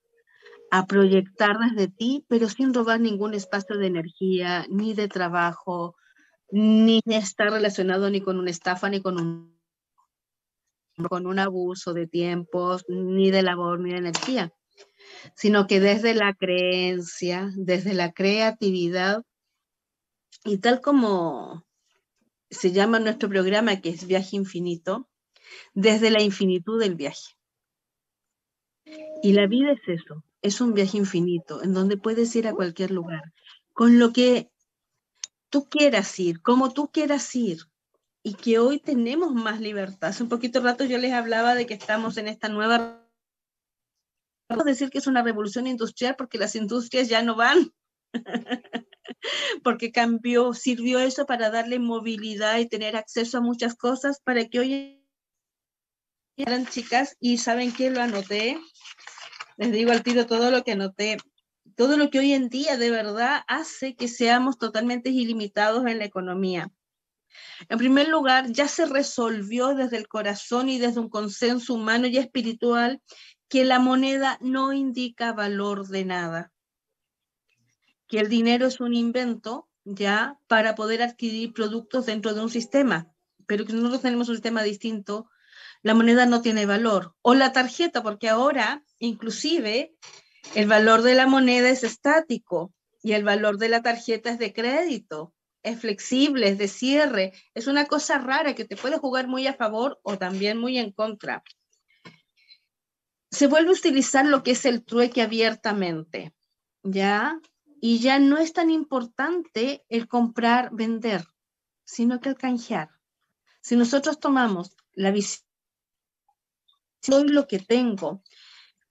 B: a proyectar desde ti, pero sin robar ningún espacio de energía, ni de trabajo, ni estar relacionado ni con una estafa, ni con un con un abuso de tiempos, ni de labor, ni de energía, sino que desde la creencia, desde la creatividad, y tal como se llama nuestro programa, que es Viaje Infinito, desde la infinitud del viaje. Y la vida es eso, es un viaje infinito, en donde puedes ir a cualquier lugar, con lo que tú quieras ir, como tú quieras ir, y que hoy tenemos más libertad. Hace un poquito rato yo les hablaba de que estamos en esta nueva... Podemos decir que es una revolución industrial porque las industrias ya no van, porque cambió, sirvió eso para darle movilidad y tener acceso a muchas cosas para que hoy eran chicas y saben que lo anoté. Les digo al tiro todo lo que anoté. Todo lo que hoy en día de verdad hace que seamos totalmente ilimitados en la economía. En primer lugar, ya se resolvió desde el corazón y desde un consenso humano y espiritual que la moneda no indica valor de nada, que el dinero es un invento ya para poder adquirir productos dentro de un sistema, pero que nosotros tenemos un sistema distinto, la moneda no tiene valor. O la tarjeta, porque ahora inclusive el valor de la moneda es estático y el valor de la tarjeta es de crédito es flexible, es de cierre, es una cosa rara que te puede jugar muy a favor o también muy en contra. Se vuelve a utilizar lo que es el trueque abiertamente, ¿ya? Y ya no es tan importante el comprar, vender, sino que el canjear. Si nosotros tomamos la visión, soy lo que tengo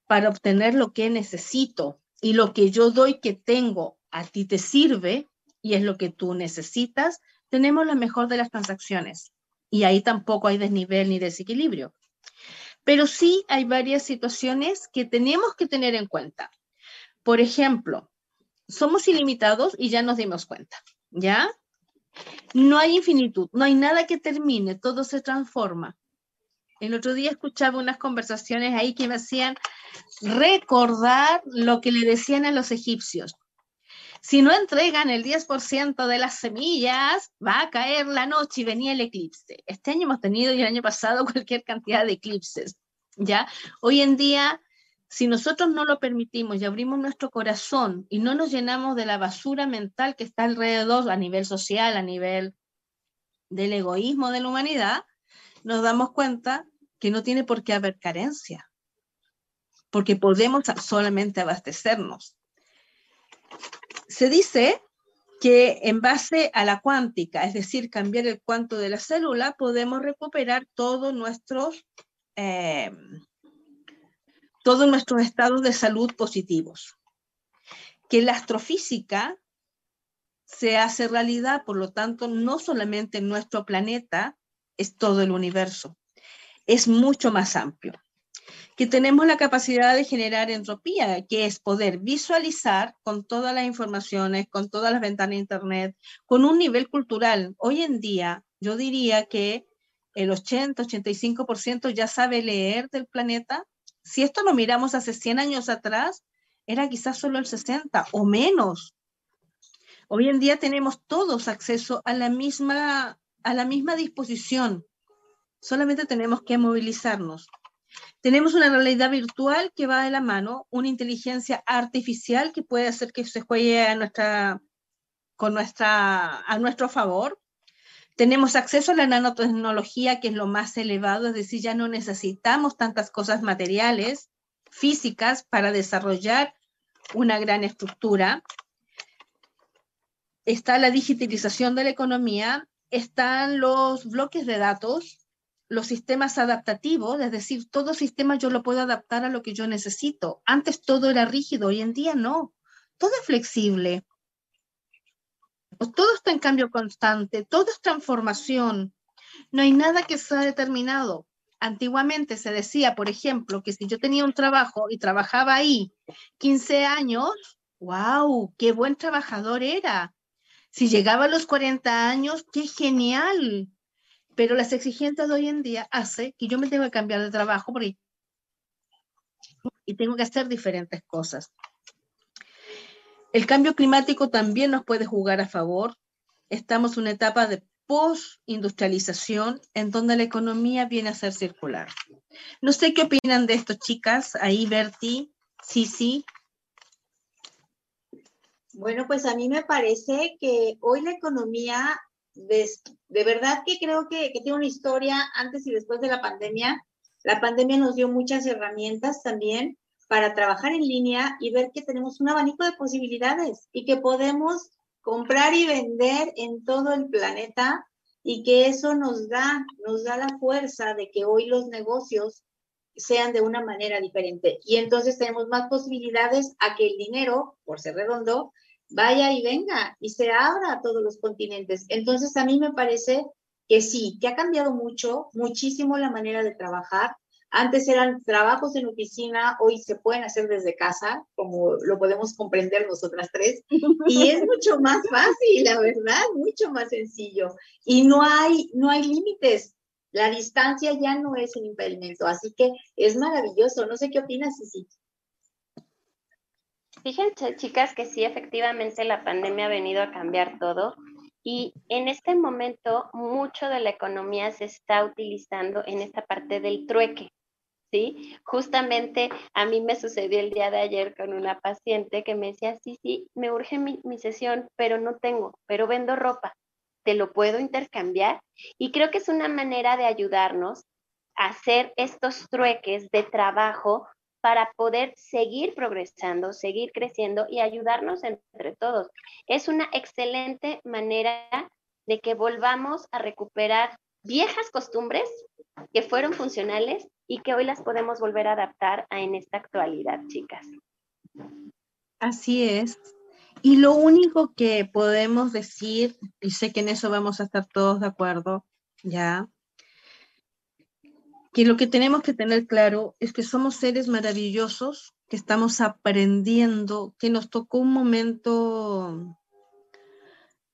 B: para obtener lo que necesito y lo que yo doy que tengo a ti te sirve y es lo que tú necesitas, tenemos la mejor de las transacciones. Y ahí tampoco hay desnivel ni desequilibrio. Pero sí hay varias situaciones que tenemos que tener en cuenta. Por ejemplo, somos ilimitados y ya nos dimos cuenta, ¿ya? No hay infinitud, no hay nada que termine, todo se transforma. El otro día escuchaba unas conversaciones ahí que me hacían recordar lo que le decían a los egipcios. Si no entregan el 10% de las semillas, va a caer la noche y venía el eclipse. Este año hemos tenido y el año pasado cualquier cantidad de eclipses. ¿ya? Hoy en día, si nosotros no lo permitimos y abrimos nuestro corazón y no nos llenamos de la basura mental que está alrededor a nivel social, a nivel del egoísmo de la humanidad, nos damos cuenta que no tiene por qué haber carencia, porque podemos solamente abastecernos. Se dice que en base a la cuántica, es decir, cambiar el cuanto de la célula, podemos recuperar todos nuestros, eh, todos nuestros estados de salud positivos. Que la astrofísica se hace realidad, por lo tanto, no solamente en nuestro planeta, es todo el universo. Es mucho más amplio. Que tenemos la capacidad de generar entropía, que es poder visualizar con todas las informaciones, con todas las ventanas de Internet, con un nivel cultural. Hoy en día, yo diría que el 80-85% ya sabe leer del planeta. Si esto lo miramos hace 100 años atrás, era quizás solo el 60 o menos. Hoy en día tenemos todos acceso a la misma a la misma disposición. Solamente tenemos que movilizarnos. Tenemos una realidad virtual que va de la mano, una inteligencia artificial que puede hacer que se juegue a, nuestra, con nuestra, a nuestro favor. Tenemos acceso a la nanotecnología, que es lo más elevado, es decir, ya no necesitamos tantas cosas materiales, físicas, para desarrollar una gran estructura. Está la digitalización de la economía, están los bloques de datos, los sistemas adaptativos, es decir, todo sistema yo lo puedo adaptar a lo que yo necesito. Antes todo era rígido, hoy en día no. Todo es flexible. Todo está en cambio constante, todo es transformación. No hay nada que sea determinado. Antiguamente se decía, por ejemplo, que si yo tenía un trabajo y trabajaba ahí 15 años, wow, qué buen trabajador era. Si llegaba a los 40 años, qué genial. Pero las exigencias de hoy en día hace que yo me tenga que cambiar de trabajo porque y tengo que hacer diferentes cosas. El cambio climático también nos puede jugar a favor. Estamos en una etapa de post-industrialización en donde la economía viene a ser circular. No sé qué opinan de esto, chicas. Ahí, Berti, sí, sí.
A: Bueno, pues a mí me parece que hoy la economía, de, verdad que creo que, que, tiene una historia antes y después de la pandemia. La pandemia nos dio muchas herramientas también para trabajar en línea y ver que tenemos un abanico de posibilidades y que podemos comprar y vender en todo el planeta y que eso nos da, nos da la fuerza de que hoy los negocios sean de una manera diferente. Y entonces tenemos más posibilidades a que el dinero, por ser redondo, vaya y venga y se abra a todos los continentes. Entonces, a mí me parece que sí, que ha cambiado mucho, muchísimo la manera de trabajar. Antes eran trabajos en oficina, hoy se pueden hacer desde casa, como lo podemos comprender nosotras tres, y es mucho más fácil, la verdad, mucho más sencillo. Y no hay, no hay límites. La distancia ya no es un impedimento, así que es maravilloso. No sé qué opinas, Cici.
C: Fíjense, chicas, que sí, efectivamente la pandemia ha venido a cambiar todo y en este momento mucho de la economía se está utilizando en esta parte del trueque. ¿Sí? Justamente a mí me sucedió el día de ayer con una paciente que me decía, sí, sí, me urge mi, mi sesión, pero no tengo, pero vendo ropa, ¿te lo puedo intercambiar? Y creo que es una manera de ayudarnos a hacer estos trueques de trabajo para poder seguir progresando, seguir creciendo y ayudarnos entre todos. Es una excelente manera de que volvamos a recuperar viejas costumbres que fueron funcionales y que hoy las podemos volver a adaptar a en esta actualidad, chicas.
B: Así es. Y lo único que podemos decir, y sé que en eso vamos a estar todos de acuerdo, ya, que lo que tenemos que tener claro es que somos seres maravillosos, que estamos aprendiendo, que nos tocó un momento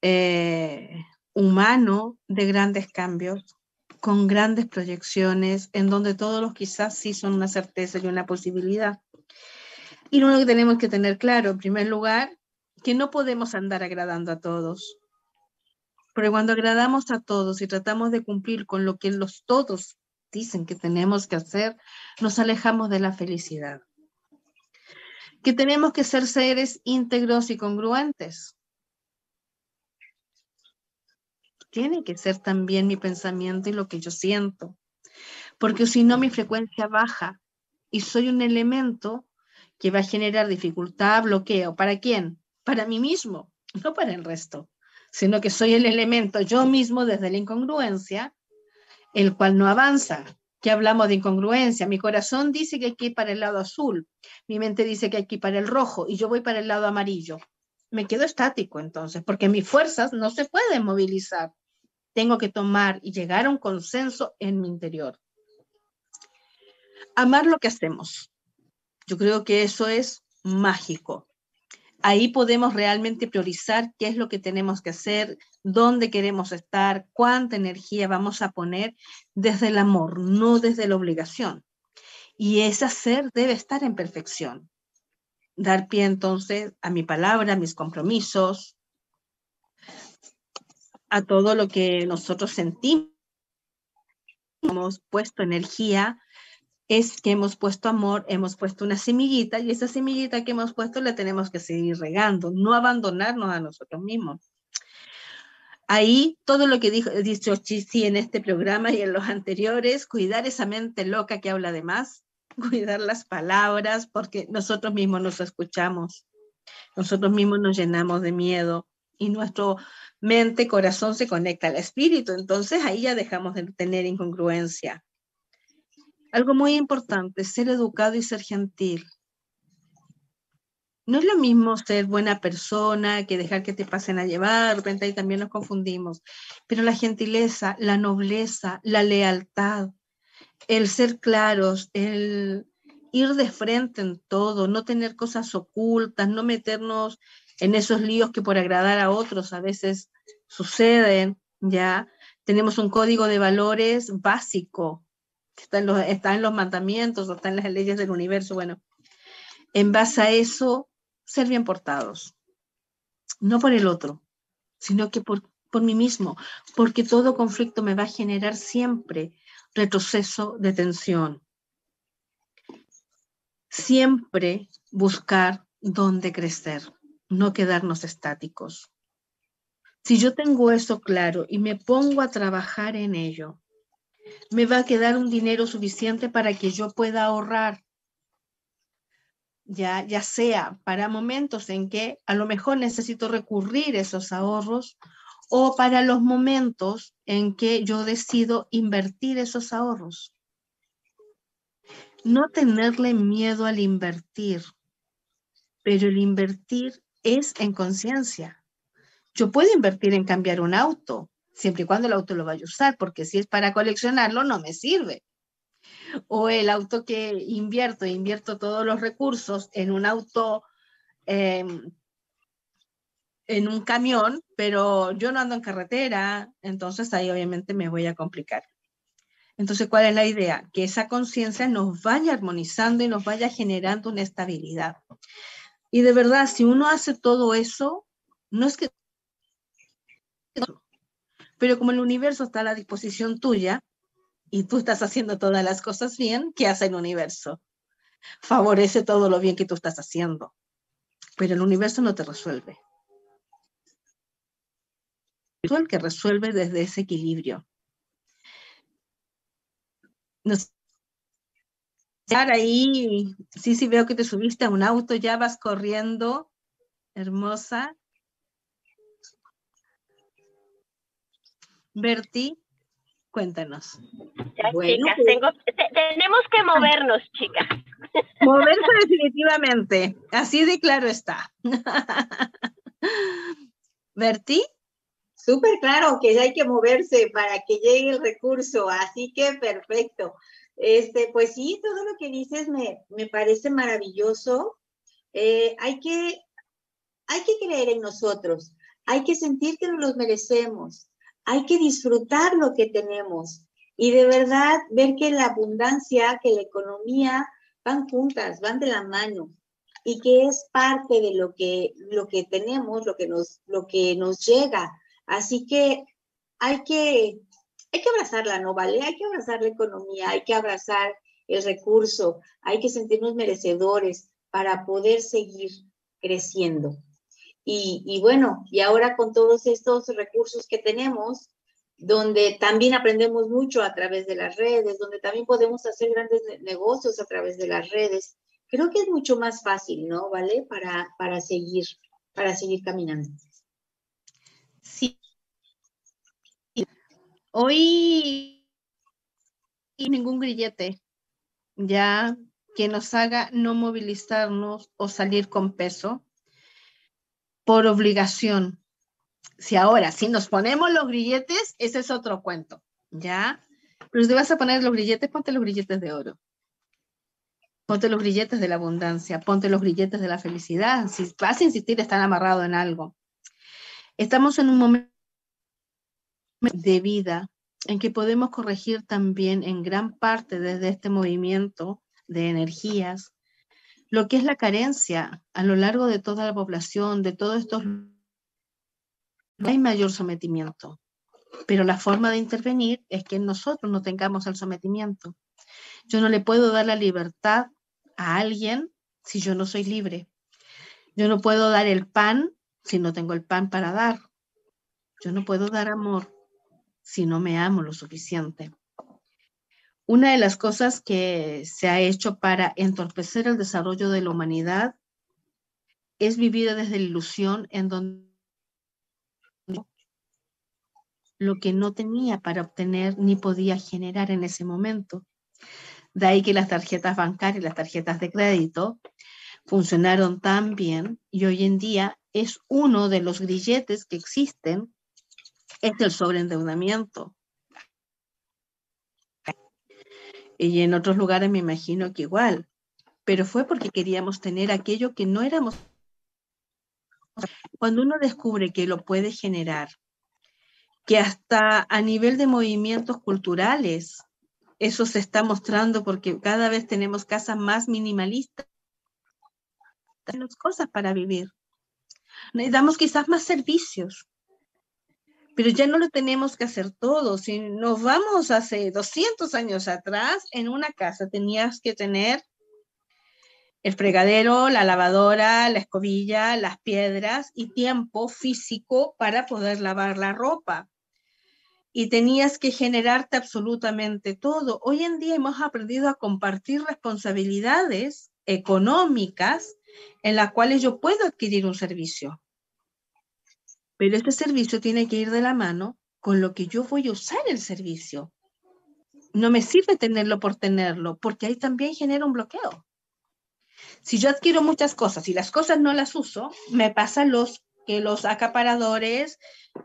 B: eh, humano de grandes cambios, con grandes proyecciones, en donde todos los quizás sí son una certeza y una posibilidad. Y lo que tenemos que tener claro, en primer lugar, que no podemos andar agradando a todos. Pero cuando agradamos a todos y tratamos de cumplir con lo que los todos dicen que tenemos que hacer, nos alejamos de la felicidad. Que tenemos que ser seres íntegros y congruentes. Tiene que ser también mi pensamiento y lo que yo siento. Porque si no, mi frecuencia baja y soy un elemento que va a generar dificultad, bloqueo. ¿Para quién? para mí mismo, no para el resto, sino que soy el elemento yo mismo desde la incongruencia, el cual no avanza. Que hablamos de incongruencia. Mi corazón dice que hay que ir para el lado azul, mi mente dice que hay que ir para el rojo y yo voy para el lado amarillo. Me quedo estático entonces, porque mis fuerzas no se pueden movilizar. Tengo que tomar y llegar a un consenso en mi interior. Amar lo que hacemos. Yo creo que eso es mágico ahí podemos realmente priorizar qué es lo que tenemos que hacer, dónde queremos estar, cuánta energía vamos a poner desde el amor, no desde la obligación. Y ese hacer debe estar en perfección. Dar pie entonces a mi palabra, a mis compromisos, a todo lo que nosotros sentimos. Hemos puesto energía es que hemos puesto amor, hemos puesto una semillita y esa semillita que hemos puesto la tenemos que seguir regando, no abandonarnos a nosotros mismos. Ahí todo lo que dijo, dicho Chisi en este programa y en los anteriores, cuidar esa mente loca que habla de más, cuidar las palabras, porque nosotros mismos nos escuchamos, nosotros mismos nos llenamos de miedo y nuestro mente, corazón se conecta al espíritu, entonces ahí ya dejamos de tener incongruencia. Algo muy importante, ser educado y ser gentil. No es lo mismo ser buena persona que dejar que te pasen a llevar, de repente ahí también nos confundimos, pero la gentileza, la nobleza, la lealtad, el ser claros, el ir de frente en todo, no tener cosas ocultas, no meternos en esos líos que por agradar a otros a veces suceden, ya tenemos un código de valores básico, está en, los, los mandamientos o en las leyes del universo. Bueno, en base a eso, ser bien portados. No por el otro, sino que por, por mí mismo, porque todo conflicto me va a generar siempre retroceso de tensión. Siempre buscar dónde crecer, no quedarnos estáticos. Si yo tengo eso claro y me pongo a trabajar en ello, me va a quedar un dinero suficiente para que yo pueda ahorrar. Ya, ya sea para momentos en que a lo mejor necesito recurrir esos ahorros o para los momentos en que yo decido invertir esos ahorros. No tenerle miedo al invertir, pero el invertir es en conciencia. Yo puedo invertir en cambiar un auto, siempre y cuando el auto lo vaya a usar, porque si es para coleccionarlo, no me sirve. O el auto que invierto, invierto todos los recursos en un auto, em, en un camión, pero yo no ando en carretera, entonces ahí obviamente me voy a complicar. Entonces, ¿cuál es la idea? Que esa conciencia nos vaya armonizando y nos vaya generando una estabilidad. Y de verdad, si uno hace todo eso, no es que pero como el universo está a la disposición tuya y tú estás haciendo todas las cosas bien, ¿qué hace el universo? Favorece todo lo bien que tú estás haciendo, pero el universo no te resuelve. Tú el que resuelve desde ese equilibrio. Ahora ahí, sí, sí veo que te subiste a un auto, ya vas corriendo, hermosa. Berti, cuéntanos.
C: Ya, chicas, pues tenemos que movernos, chicas.
B: Moverse definitivamente, así de claro está. ¿Berti?
A: Súper claro que hay que moverse para que llegue el recurso, así que perfecto. Este, pues sí, todo lo que dices me, me parece maravilloso. Eh, hay, que, hay que creer en nosotros, hay que sentir que nos los merecemos, hay que disfrutar lo que tenemos y de verdad ver que la abundancia, que la economía van juntas, van de la mano y que es parte de lo que, lo que tenemos, lo que, nos, lo que nos llega. Así que hay que, hay que abrazarla, ¿no vale? Hay que abrazar la economía, hay que abrazar el recurso, hay que sentirnos merecedores para poder seguir creciendo. Y, bueno, y ahora con todos estos recursos que tenemos, donde también aprendemos mucho a través de las redes, donde también podemos hacer grandes negocios a través de las redes. Creo que es mucho más fácil, ¿no? ¿Vale? Para, para seguir, para seguir caminando.
B: Sí. Hoy ningún grillete ya que nos haga no movilizarnos o salir con peso por obligación, si ahora, si nos ponemos los grilletes, ese es otro cuento, ¿ya? Pero si vas a poner los grilletes, ponte los grilletes de oro. Ponte los grilletes de la abundancia, ponte los grilletes de la felicidad. Si vas a insistir, están amarrados en algo. Estamos en un momento de vida en que podemos corregir también en gran parte desde este movimiento de energías lo que es la carencia a lo largo de toda la población, de todos estos hay mayor sometimiento, pero la forma de intervenir es que nosotros no tengamos el sometimiento. Yo no le puedo dar la libertad a alguien si yo no soy libre. Yo no puedo dar el pan si no tengo el pan para dar. Yo no puedo dar amor si no me amo lo suficiente. Una de las cosas que se ha hecho para entorpecer el desarrollo de la humanidad es vivir desde la ilusión en donde lo que no tenía para obtener ni podía generar en ese momento. De ahí que las tarjetas bancarias, las tarjetas de crédito, funcionaron tan bien y hoy en día es uno de los grilletes que existen, es el sobreendeudamiento. Y en otros lugares me imagino que igual, pero fue porque queríamos tener aquello que no éramos. Cuando uno descubre que lo puede generar que hasta a nivel de movimientos culturales, eso se está mostrando porque cada vez tenemos casas más minimalistas, tenemos cosas para vivir. Necesitamos quizás más servicios, pero ya no lo tenemos que hacer todo. Si nos vamos hace 200 años atrás, en una casa tenías que tener el fregadero, la lavadora, la escobilla, las piedras y tiempo físico para poder lavar la ropa y tenías que generarte absolutamente todo. Hoy en día hemos aprendido a compartir responsabilidades económicas en las cuales yo puedo adquirir un servicio. Pero este servicio tiene que ir de la mano con lo que yo voy a usar el servicio. No me sirve tenerlo por tenerlo, porque ahí también genera un bloqueo. Si yo adquiero muchas cosas y las cosas no las uso, me pasa los que los acaparadores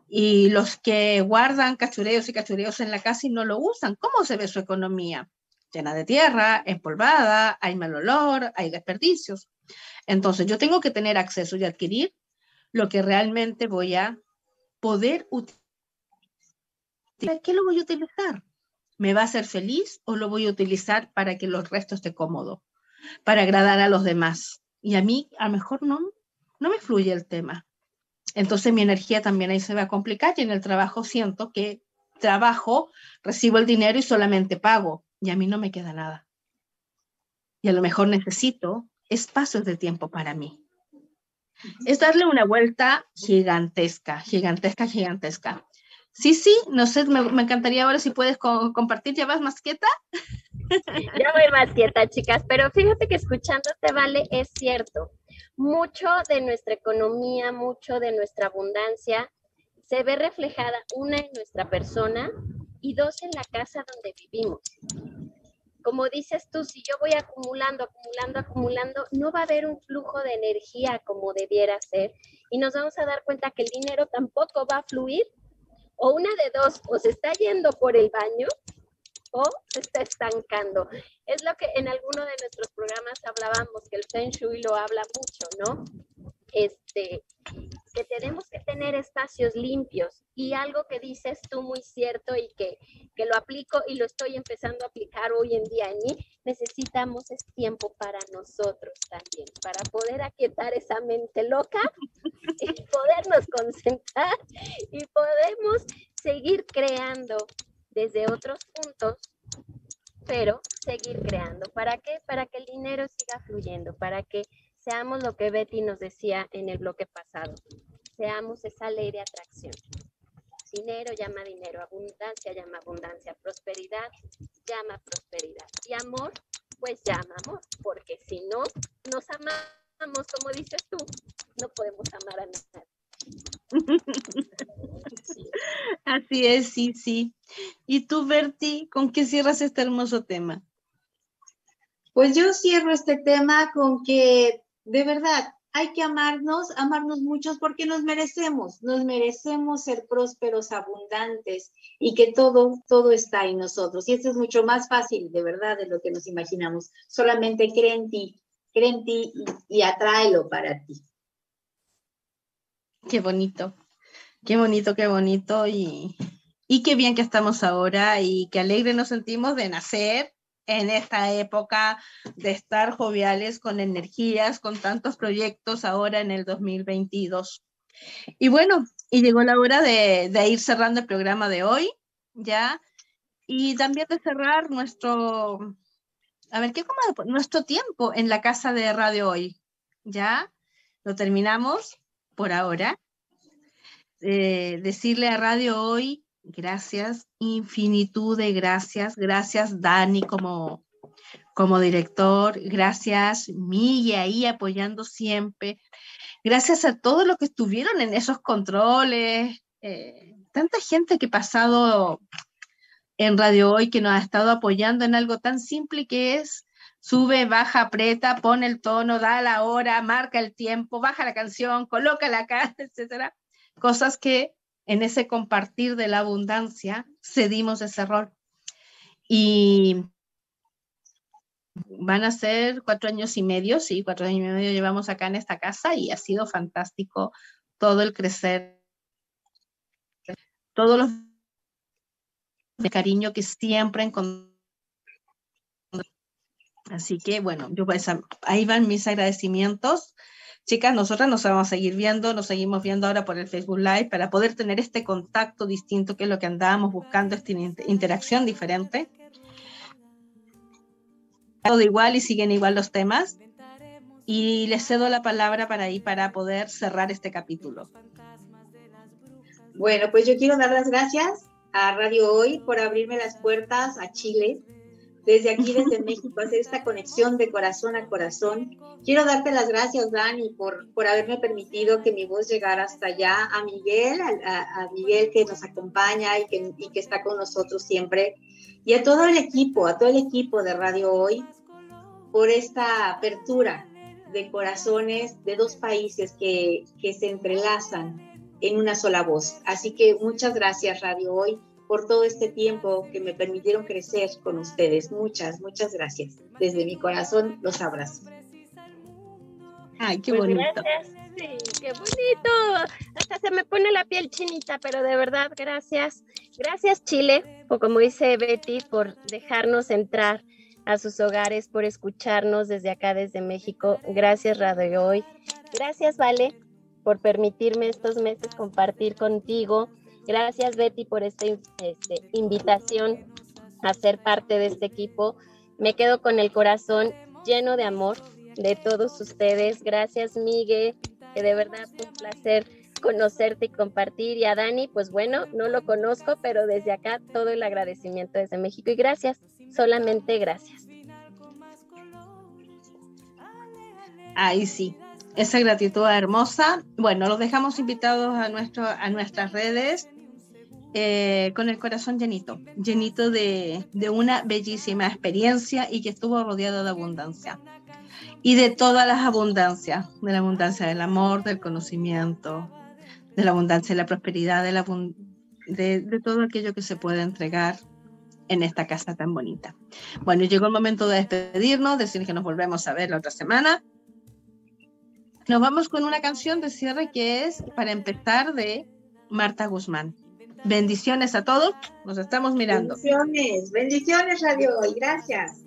B: y los que guardan cachureos y cachureos en la casa y no lo usan. ¿Cómo se ve su economía? Llena de tierra, empolvada, hay mal olor, hay desperdicios. Entonces, yo tengo que tener acceso y adquirir lo que realmente voy a poder utilizar. ¿Qué lo voy a utilizar? ¿Me va a hacer feliz o lo voy a utilizar para que los restos esté cómodo? Para agradar a los demás. Y a mí, a lo mejor no, no me fluye el tema. Entonces mi energía también ahí se va a complicar y en el trabajo siento que trabajo, recibo el dinero y solamente pago y a mí no me queda nada. Y a lo mejor necesito espacios de tiempo para mí. Es darle una vuelta gigantesca, gigantesca, gigantesca. Sí, sí, no sé, me, encantaría ahora si puedes compartir. ¿Ya vas más quieta?
C: Ya voy más quieta, chicas, pero fíjate que escuchándote, Vale, es cierto mucho de nuestra economía, mucho de nuestra abundancia se ve reflejada una en nuestra persona y dos en la casa donde vivimos. Como dices tú, si yo voy acumulando, acumulando, acumulando, no va a haber un flujo de energía como debiera ser y nos vamos a dar cuenta que el dinero tampoco va a fluir o una de dos, o se está yendo por el baño o se está estancando. Es lo que en alguno de nuestros programas hablábamos, que el Feng Shui lo habla mucho, ¿no? Este, que tenemos que tener espacios limpios y algo que dices tú muy cierto y que, que lo aplico y lo estoy empezando a aplicar hoy en día en mí, necesitamos es tiempo para nosotros también, para poder aquietar esa mente loca y podernos concentrar y podemos seguir creando desde otros puntos, pero seguir creando. ¿Para qué? Para que el dinero siga fluyendo, para que seamos lo que Betty nos decía en el bloque pasado, seamos esa ley de atracción. Dinero llama dinero, abundancia llama abundancia, prosperidad llama prosperidad y amor, pues llama amor, porque si no nos amamos, como dices tú, no podemos amar a nadie.
B: Así es, sí, sí. ¿Y tú, Berti, con qué cierras este hermoso tema?
A: Pues yo cierro este tema con que, de verdad, hay que amarnos, amarnos muchos porque nos merecemos, nos merecemos ser prósperos, abundantes y que todo, todo está en nosotros. Y esto es mucho más fácil, de verdad, de lo que nos imaginamos. Solamente cree en ti, cree en ti y, y atráelo para ti.
B: Qué bonito, qué bonito, qué bonito y, y qué bien que estamos ahora y qué alegre nos sentimos de nacer en esta época, de estar joviales con energías, con tantos proyectos ahora en el 2022. Y bueno, y llegó la hora de, ir cerrando el programa de hoy, ¿ya? Y también de cerrar nuestro, a ver, ¿qué como nuestro tiempo en la casa de radio hoy? ¿Ya? Lo terminamos por ahora. Eh, decirle a Radio Hoy, gracias, infinitud de gracias, gracias Dani como, como director, gracias Miguel ahí apoyando siempre, gracias a todos los que estuvieron en esos controles, eh, tanta gente que ha pasado en Radio Hoy que nos ha estado apoyando en algo tan simple que es sube, baja, aprieta, pone el tono, da la hora, marca el tiempo, baja la canción, coloca la cara, etcétera. Cosas que en ese compartir de la abundancia cedimos ese rol. Y van a ser cuatro años y medio, sí, cuatro años y medio llevamos acá en esta casa y ha sido fantástico todo el crecer, todos los de cariño que siempre encontramos Así que bueno, yo pues, ahí van mis agradecimientos. Chicas, nosotras nos vamos a seguir viendo, nos seguimos viendo ahora por el Facebook Live para poder tener este contacto distinto que es lo que andábamos buscando, esta interacción diferente. Todo igual y siguen igual los temas. Y les cedo la palabra para ahí para poder cerrar este capítulo.
A: Bueno, pues yo quiero dar las gracias a Radio Hoy por abrirme las puertas a Chile desde aquí, desde México, hacer esta conexión de corazón a corazón. Quiero darte las gracias, Dani, por, por haberme permitido que mi voz llegara hasta allá, a Miguel, a, Miguel que nos acompaña y que, y que está con nosotros siempre, y a todo el equipo, a todo el equipo de Radio Hoy, por esta apertura de corazones de dos países que, que se entrelazan en una sola voz. Así que muchas gracias, Radio Hoy por todo este tiempo que me permitieron crecer con ustedes. Muchas, muchas gracias. Desde mi corazón los abrazo.
B: Ay, qué pues bonito.
C: Gracias. Sí, qué bonito. Hasta se me pone la piel chinita, pero de verdad, gracias. Gracias, Chile, o como dice Betty, por dejarnos entrar a sus hogares, por escucharnos desde acá, desde México. Gracias, Radio Hoy. Gracias, Vale, por permitirme estos meses compartir contigo Gracias Betty por esta este, invitación a ser parte de este equipo. Me quedo con el corazón lleno de amor de todos ustedes. Gracias Miguel, que de verdad fue un placer conocerte y compartir. Y a Dani, pues bueno, no lo conozco, pero desde acá todo el agradecimiento desde México. Y gracias, solamente gracias.
B: Ahí sí, esa gratitud hermosa. Bueno, los dejamos invitados a, nuestro, a nuestras redes eh, con el corazón llenito, llenito de, de una bellísima experiencia y que estuvo rodeado de abundancia. Y de todas las abundancias, de la abundancia del amor, del conocimiento, de la abundancia de la prosperidad, de, la, de, de todo aquello que se puede entregar en esta casa tan bonita. Bueno, llegó el momento de despedirnos, decir que nos volvemos a ver la otra semana. Nos vamos con una canción de cierre que es para empezar de Marta Guzmán. Bendiciones a todos, nos estamos mirando.
A: Bendiciones, bendiciones Radio y gracias.